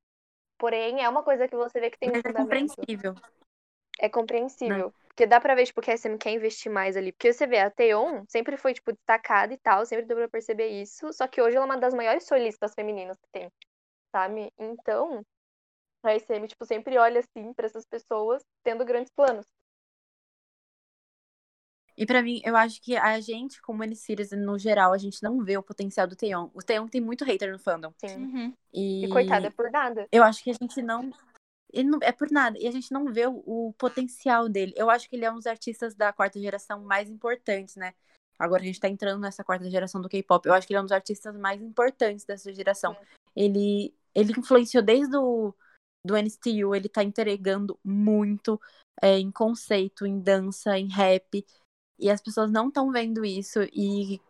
porém, é uma coisa que você vê que tem um Mas é fundamento. compreensível. É compreensível. Porque dá pra ver, tipo, que a SM quer investir mais ali. Porque você vê, a Taeyeon sempre foi, tipo, destacada e tal, sempre deu pra perceber isso. Só que hoje ela é uma das maiores solistas femininas que tem, sabe? Então, a SM, tipo, sempre olha, assim, pra essas pessoas tendo grandes planos. E pra mim, eu acho que a gente, como N-Series, no geral, a gente não vê o potencial do Taeyeon. O Taeyeon tem muito hater no fandom. Sim. Uhum. E, E, coitada, é por nada. eu acho que a gente não. Ele não é por nada. E a gente não vê o, o potencial dele. Eu acho que ele é um dos artistas da quarta geração mais importantes, né? Agora a gente tá entrando nessa quarta geração do K-pop. Eu acho que ele é um dos artistas mais importantes dessa geração. Ele, ele influenciou desde o do NCTU, ele tá entregando muito é, em conceito, em dança, em rap. E as pessoas não estão vendo isso. E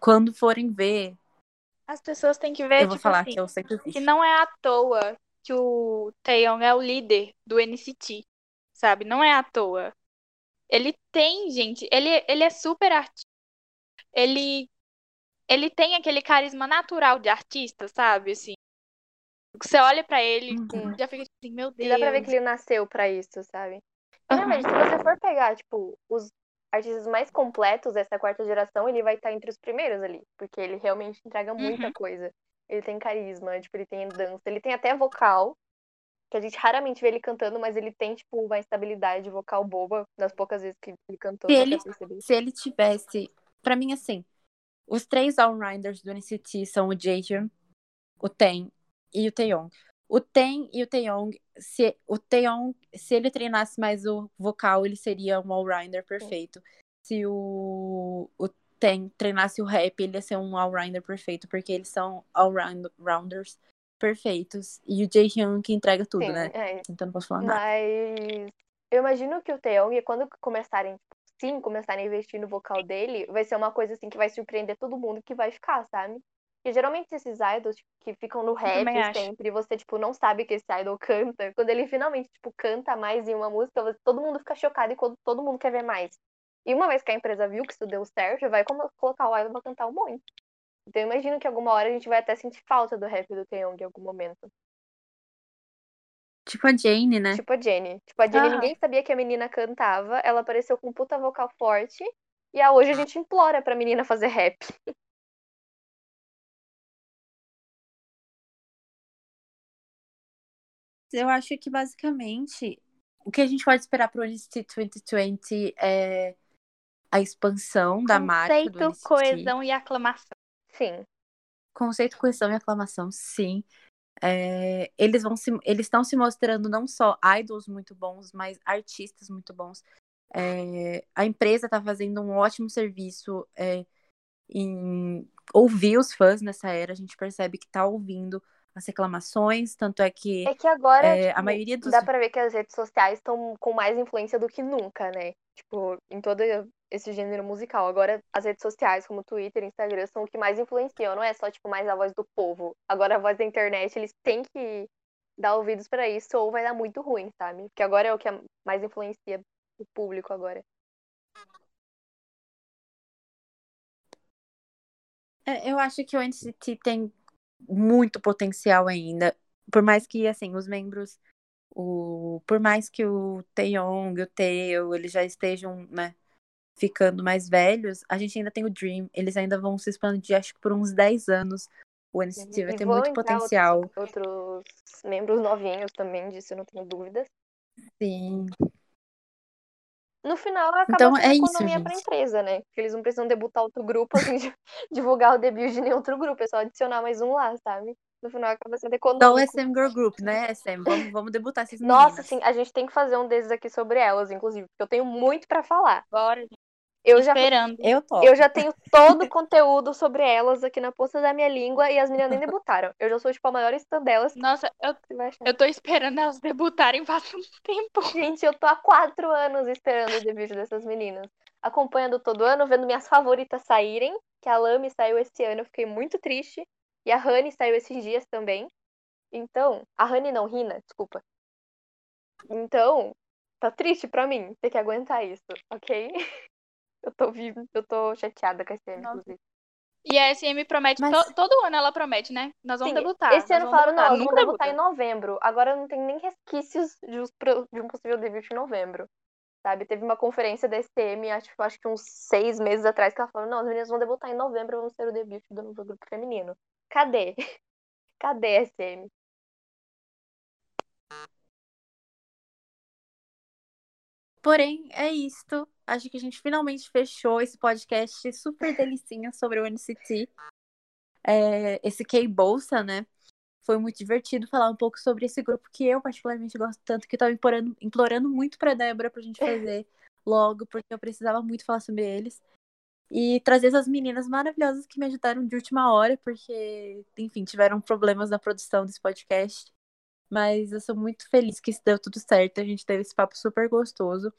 quando forem ver, As pessoas têm que ver, eu vou tipo falar assim, que eu sempre que não é à toa que o Taeyong é o líder do NCT, sabe? Não é à toa. Ele tem, gente, ele, ele é super artista. Ele, ele tem aquele carisma natural de artista, sabe? Assim, você olha pra ele, Uhum. já fica assim, meu E Deus. dá pra ver que ele nasceu pra isso, sabe? E, verdade, se você for pegar, tipo, os artistas mais completos dessa quarta geração, ele vai estar entre os primeiros ali. Porque ele realmente entrega muita Uhum. coisa. Ele tem carisma, tipo, ele tem dança, ele tem até vocal. Que a gente raramente vê ele cantando, mas ele tem, tipo, uma estabilidade vocal boba das poucas vezes que ele cantou, Se ele-. Se ele tivesse. Pra mim, assim, os três All-Rounders do NCT são o Jaehyun, o Ten e o Taeyong. O Ten e o Taeyong, se o Taeyong, se ele treinasse mais o vocal, ele seria um all-rounder perfeito. Se o, o Ten treinasse o rap, ele ia ser um all-rounder perfeito, porque eles são all-rounders perfeitos. E o Jaehyun que entrega tudo, Sim, né? é. Então não posso falar nada. Mas eu imagino que o Taeyong, quando começarem, sim, começarem a investir no vocal dele, vai ser uma coisa assim que vai surpreender todo mundo que vai ficar, sabe? Porque geralmente esses idols tipo, que ficam no rap sempre, você, tipo, não sabe que esse idol canta. Quando ele finalmente, tipo, canta mais em uma música, você- todo mundo fica chocado e quando todo mundo quer ver mais. E uma vez que a empresa viu que isso deu certo, vai como- colocar o idol pra cantar um monte. Então eu imagino que alguma hora a gente vai até sentir falta do rap do Taeyong em algum momento. Tipo a Jane, né? Tipo a Jenny. Tipo, a Jenny, Aham. ninguém sabia que a menina cantava, ela apareceu com um puta vocal forte, e a hoje a gente implora pra menina fazer rap. [laughs] Eu acho que basicamente o que a gente pode esperar pro NCT 2020 é a expansão da marca Conceito, coesão e aclamação. Sim. Conceito, coesão e aclamação, sim. É, eles vão se, eles estão se mostrando não só idols muito bons, mas artistas muito bons. É, a empresa está fazendo um ótimo serviço é, em ouvir os fãs nessa era. A gente percebe que está ouvindo as reclamações, tanto é que É que agora, é, tipo, a maioria dos dá pra ver que as redes sociais estão com mais influência do que nunca, né? Tipo, em todo esse gênero musical. Agora, as redes sociais, como Twitter, Instagram, são o que mais influenciam. Não é só, tipo, mais a voz do povo. Agora, a voz da internet, eles têm que dar ouvidos pra isso ou vai dar muito ruim, sabe? Porque agora é o que mais influencia o público agora. É, eu acho que o NCT tem muito potencial ainda. Por mais que, assim, os membros. O, por mais que o Taeyong o Taeil, eles já estejam, né, ficando mais velhos, a gente ainda tem o Dream. Eles ainda vão se expandir, acho que por uns 10 anos. O NCT vai ter muito potencial. Outros, outros membros novinhos também, disso eu não tenho dúvidas. Sim. No final, acaba Então, sendo é economia pra gente. empresa, né? Porque eles não precisam debutar outro grupo, assim, [laughs] divulgar o debut de nenhum outro grupo. É só adicionar mais um lá, sabe? No final, acaba sendo econômico. SM Girl Group, né, SM? Vamos, vamos debutar essas Nossa, sim, a gente tem que fazer um desses aqui sobre elas, inclusive, porque eu tenho muito pra falar. Bora, gente. Eu já, Esperando. Eu topo. eu já tenho todo o conteúdo sobre elas aqui na ponta da minha língua e as meninas nem debutaram. Eu já sou, tipo, a maior stand delas. Nossa, eu, eu tô esperando elas debutarem faz um tempo. Gente, eu tô há quatro anos esperando o debut dessas meninas. Acompanhando todo ano, vendo minhas favoritas saírem. Que a Lamy saiu esse ano, eu fiquei muito triste. E a Honey saiu esses dias também. Então, a Honey não, Rina, desculpa. Então, tá triste pra mim ter que aguentar isso, ok? [laughs] Eu tô viva, eu tô chateada com a SM, Nossa. inclusive. E a SM promete, Mas- to- todo ano ela promete, né? Nós vamos Sim, debutar. esse nós ano vamos falaram, não, vão Nunca debutar em novembro. Agora não tem nem resquícios de, de um possível debut em novembro. Sabe? Teve uma conferência da SM, acho, acho que uns seis meses atrás, que ela falou, não, as meninas vão debutar em novembro, vão ser o debut do novo grupo feminino. Cadê? [laughs] Cadê a SM? Porém, é isto. Acho que a gente finalmente fechou esse podcast super delicinha sobre o NCT. É, esse K-Bolsa, né? Foi muito divertido falar um pouco sobre esse grupo que eu particularmente gosto tanto, que eu tava implorando, implorando muito pra Débora pra gente fazer logo, porque eu precisava muito falar sobre eles. E trazer essas meninas maravilhosas que me ajudaram de última hora, porque, enfim, tiveram problemas na produção desse podcast. Mas eu sou muito feliz que isso deu tudo certo. A gente teve esse papo super gostoso.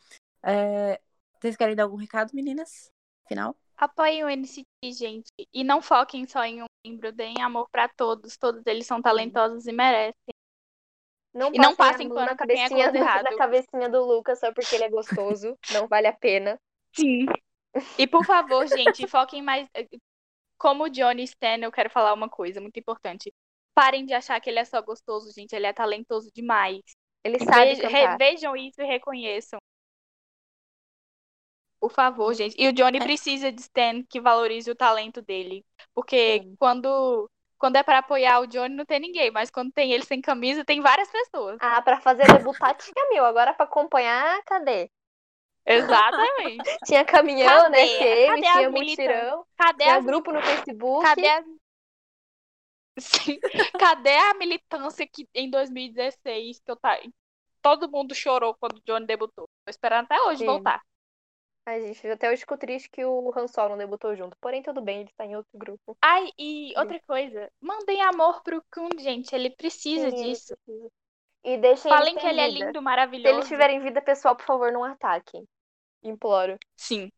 É, Vocês querem dar algum recado, meninas? Final? Apoiem o NCT, gente. E não foquem só em um membro. Deem amor pra todos. Todos eles são talentosos e merecem. Não E não passem pano na é cabecinha, errado. na cabecinha do Lucas só porque ele é gostoso. [laughs] não vale a pena. Sim. E por favor, gente, foquem mais. Como o Johnny Stan, eu quero falar uma coisa muito importante. Parem de achar que ele é só gostoso, gente. Ele é talentoso demais. Ele E sabe veja- cantar. re- vejam isso e reconheçam. Por favor, gente. E o Johnny É. precisa de Stan que valorize o talento dele. Porque Sim. quando, quando é pra apoiar o Johnny, não tem ninguém. Mas quando tem ele sem camisa, tem várias pessoas. Ah, pra fazer debutar tinha mil. Agora pra acompanhar, cadê? Exatamente. [laughs] Tinha caminhão, Cadê? né? SM, Cadê tinha militantes? mutirão, Cadê tinha as, grupo no Facebook. cadê as Sim. Cadê a militância que em 2016 que eu tá... todo mundo chorou quando o Johnny debutou? Tô esperando até hoje Sim. voltar. Ai, gente, até hoje fico triste que o Han Solo não debutou junto. Porém, tudo bem, ele tá em outro grupo. Ai, e outra coisa, mandem amor pro Kun, gente, ele precisa Sim, ele disso. precisa. E deixem Falem ele que ele é vida. lindo, Se eles maravilhoso. tiverem vida pessoal, por favor, não ataquem. Imploro. Sim.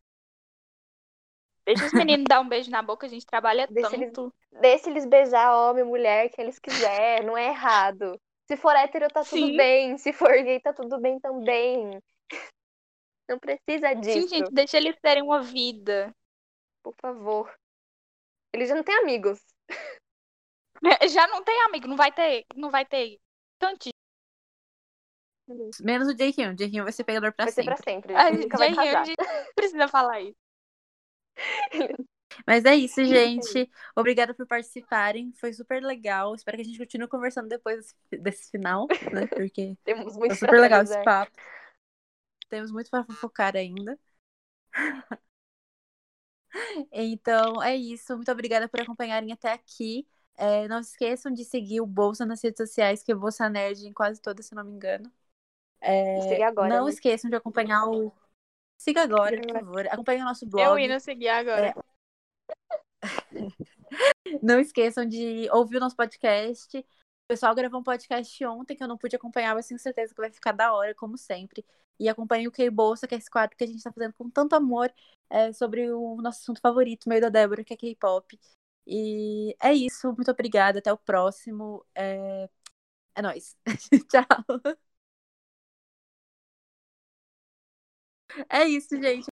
Deixa os meninos dar um beijo na boca, a gente trabalha Deixa eles- tanto. Deixe eles beijar homem, mulher, quem eles quiser. Não é errado. Se for hétero, tá tudo Sim. bem. Se for gay, tá tudo bem também. Não precisa disso, Sim, gente, deixa eles terem uma vida. por favor. Eles já não têm amigos. [laughs] Já não tem amigo, não vai ter, não vai ter tanto. Menos o Jaehyun. O Jaehyun vai ser pegador pra Vai ser sempre. pra sempre. A Ele gente, nunca vai casar. a gente não precisa falar isso. Mas é isso, gente. Obrigada por participarem. Foi super legal. Espero que a gente continue conversando depois desse, final, né? [laughs] Porque Temos foi muito super legal esse papo. Temos muito para fofocar ainda. Então, é isso. Muito obrigada por acompanharem até aqui. É, não se esqueçam de seguir o Bolsa nas redes sociais, que é Bolsa Nerd em quase todas, se não me engano. É, agora, não né? esqueçam de acompanhar o. Siga agora, por favor. Acompanhe o nosso blog. Eu indo seguir agora. [laughs] Não esqueçam de ouvir o nosso podcast. O pessoal gravou um podcast ontem que eu não pude acompanhar, mas tenho certeza que vai ficar da hora, como sempre. E acompanhe o K-Bolsa, que é esse quadro que a gente tá fazendo com tanto amor é, sobre o nosso assunto favorito, meio da Débora, que é K-pop. E é isso. Muito obrigada. Até o próximo. É, é nóis. [laughs] Tchau. É isso, gente.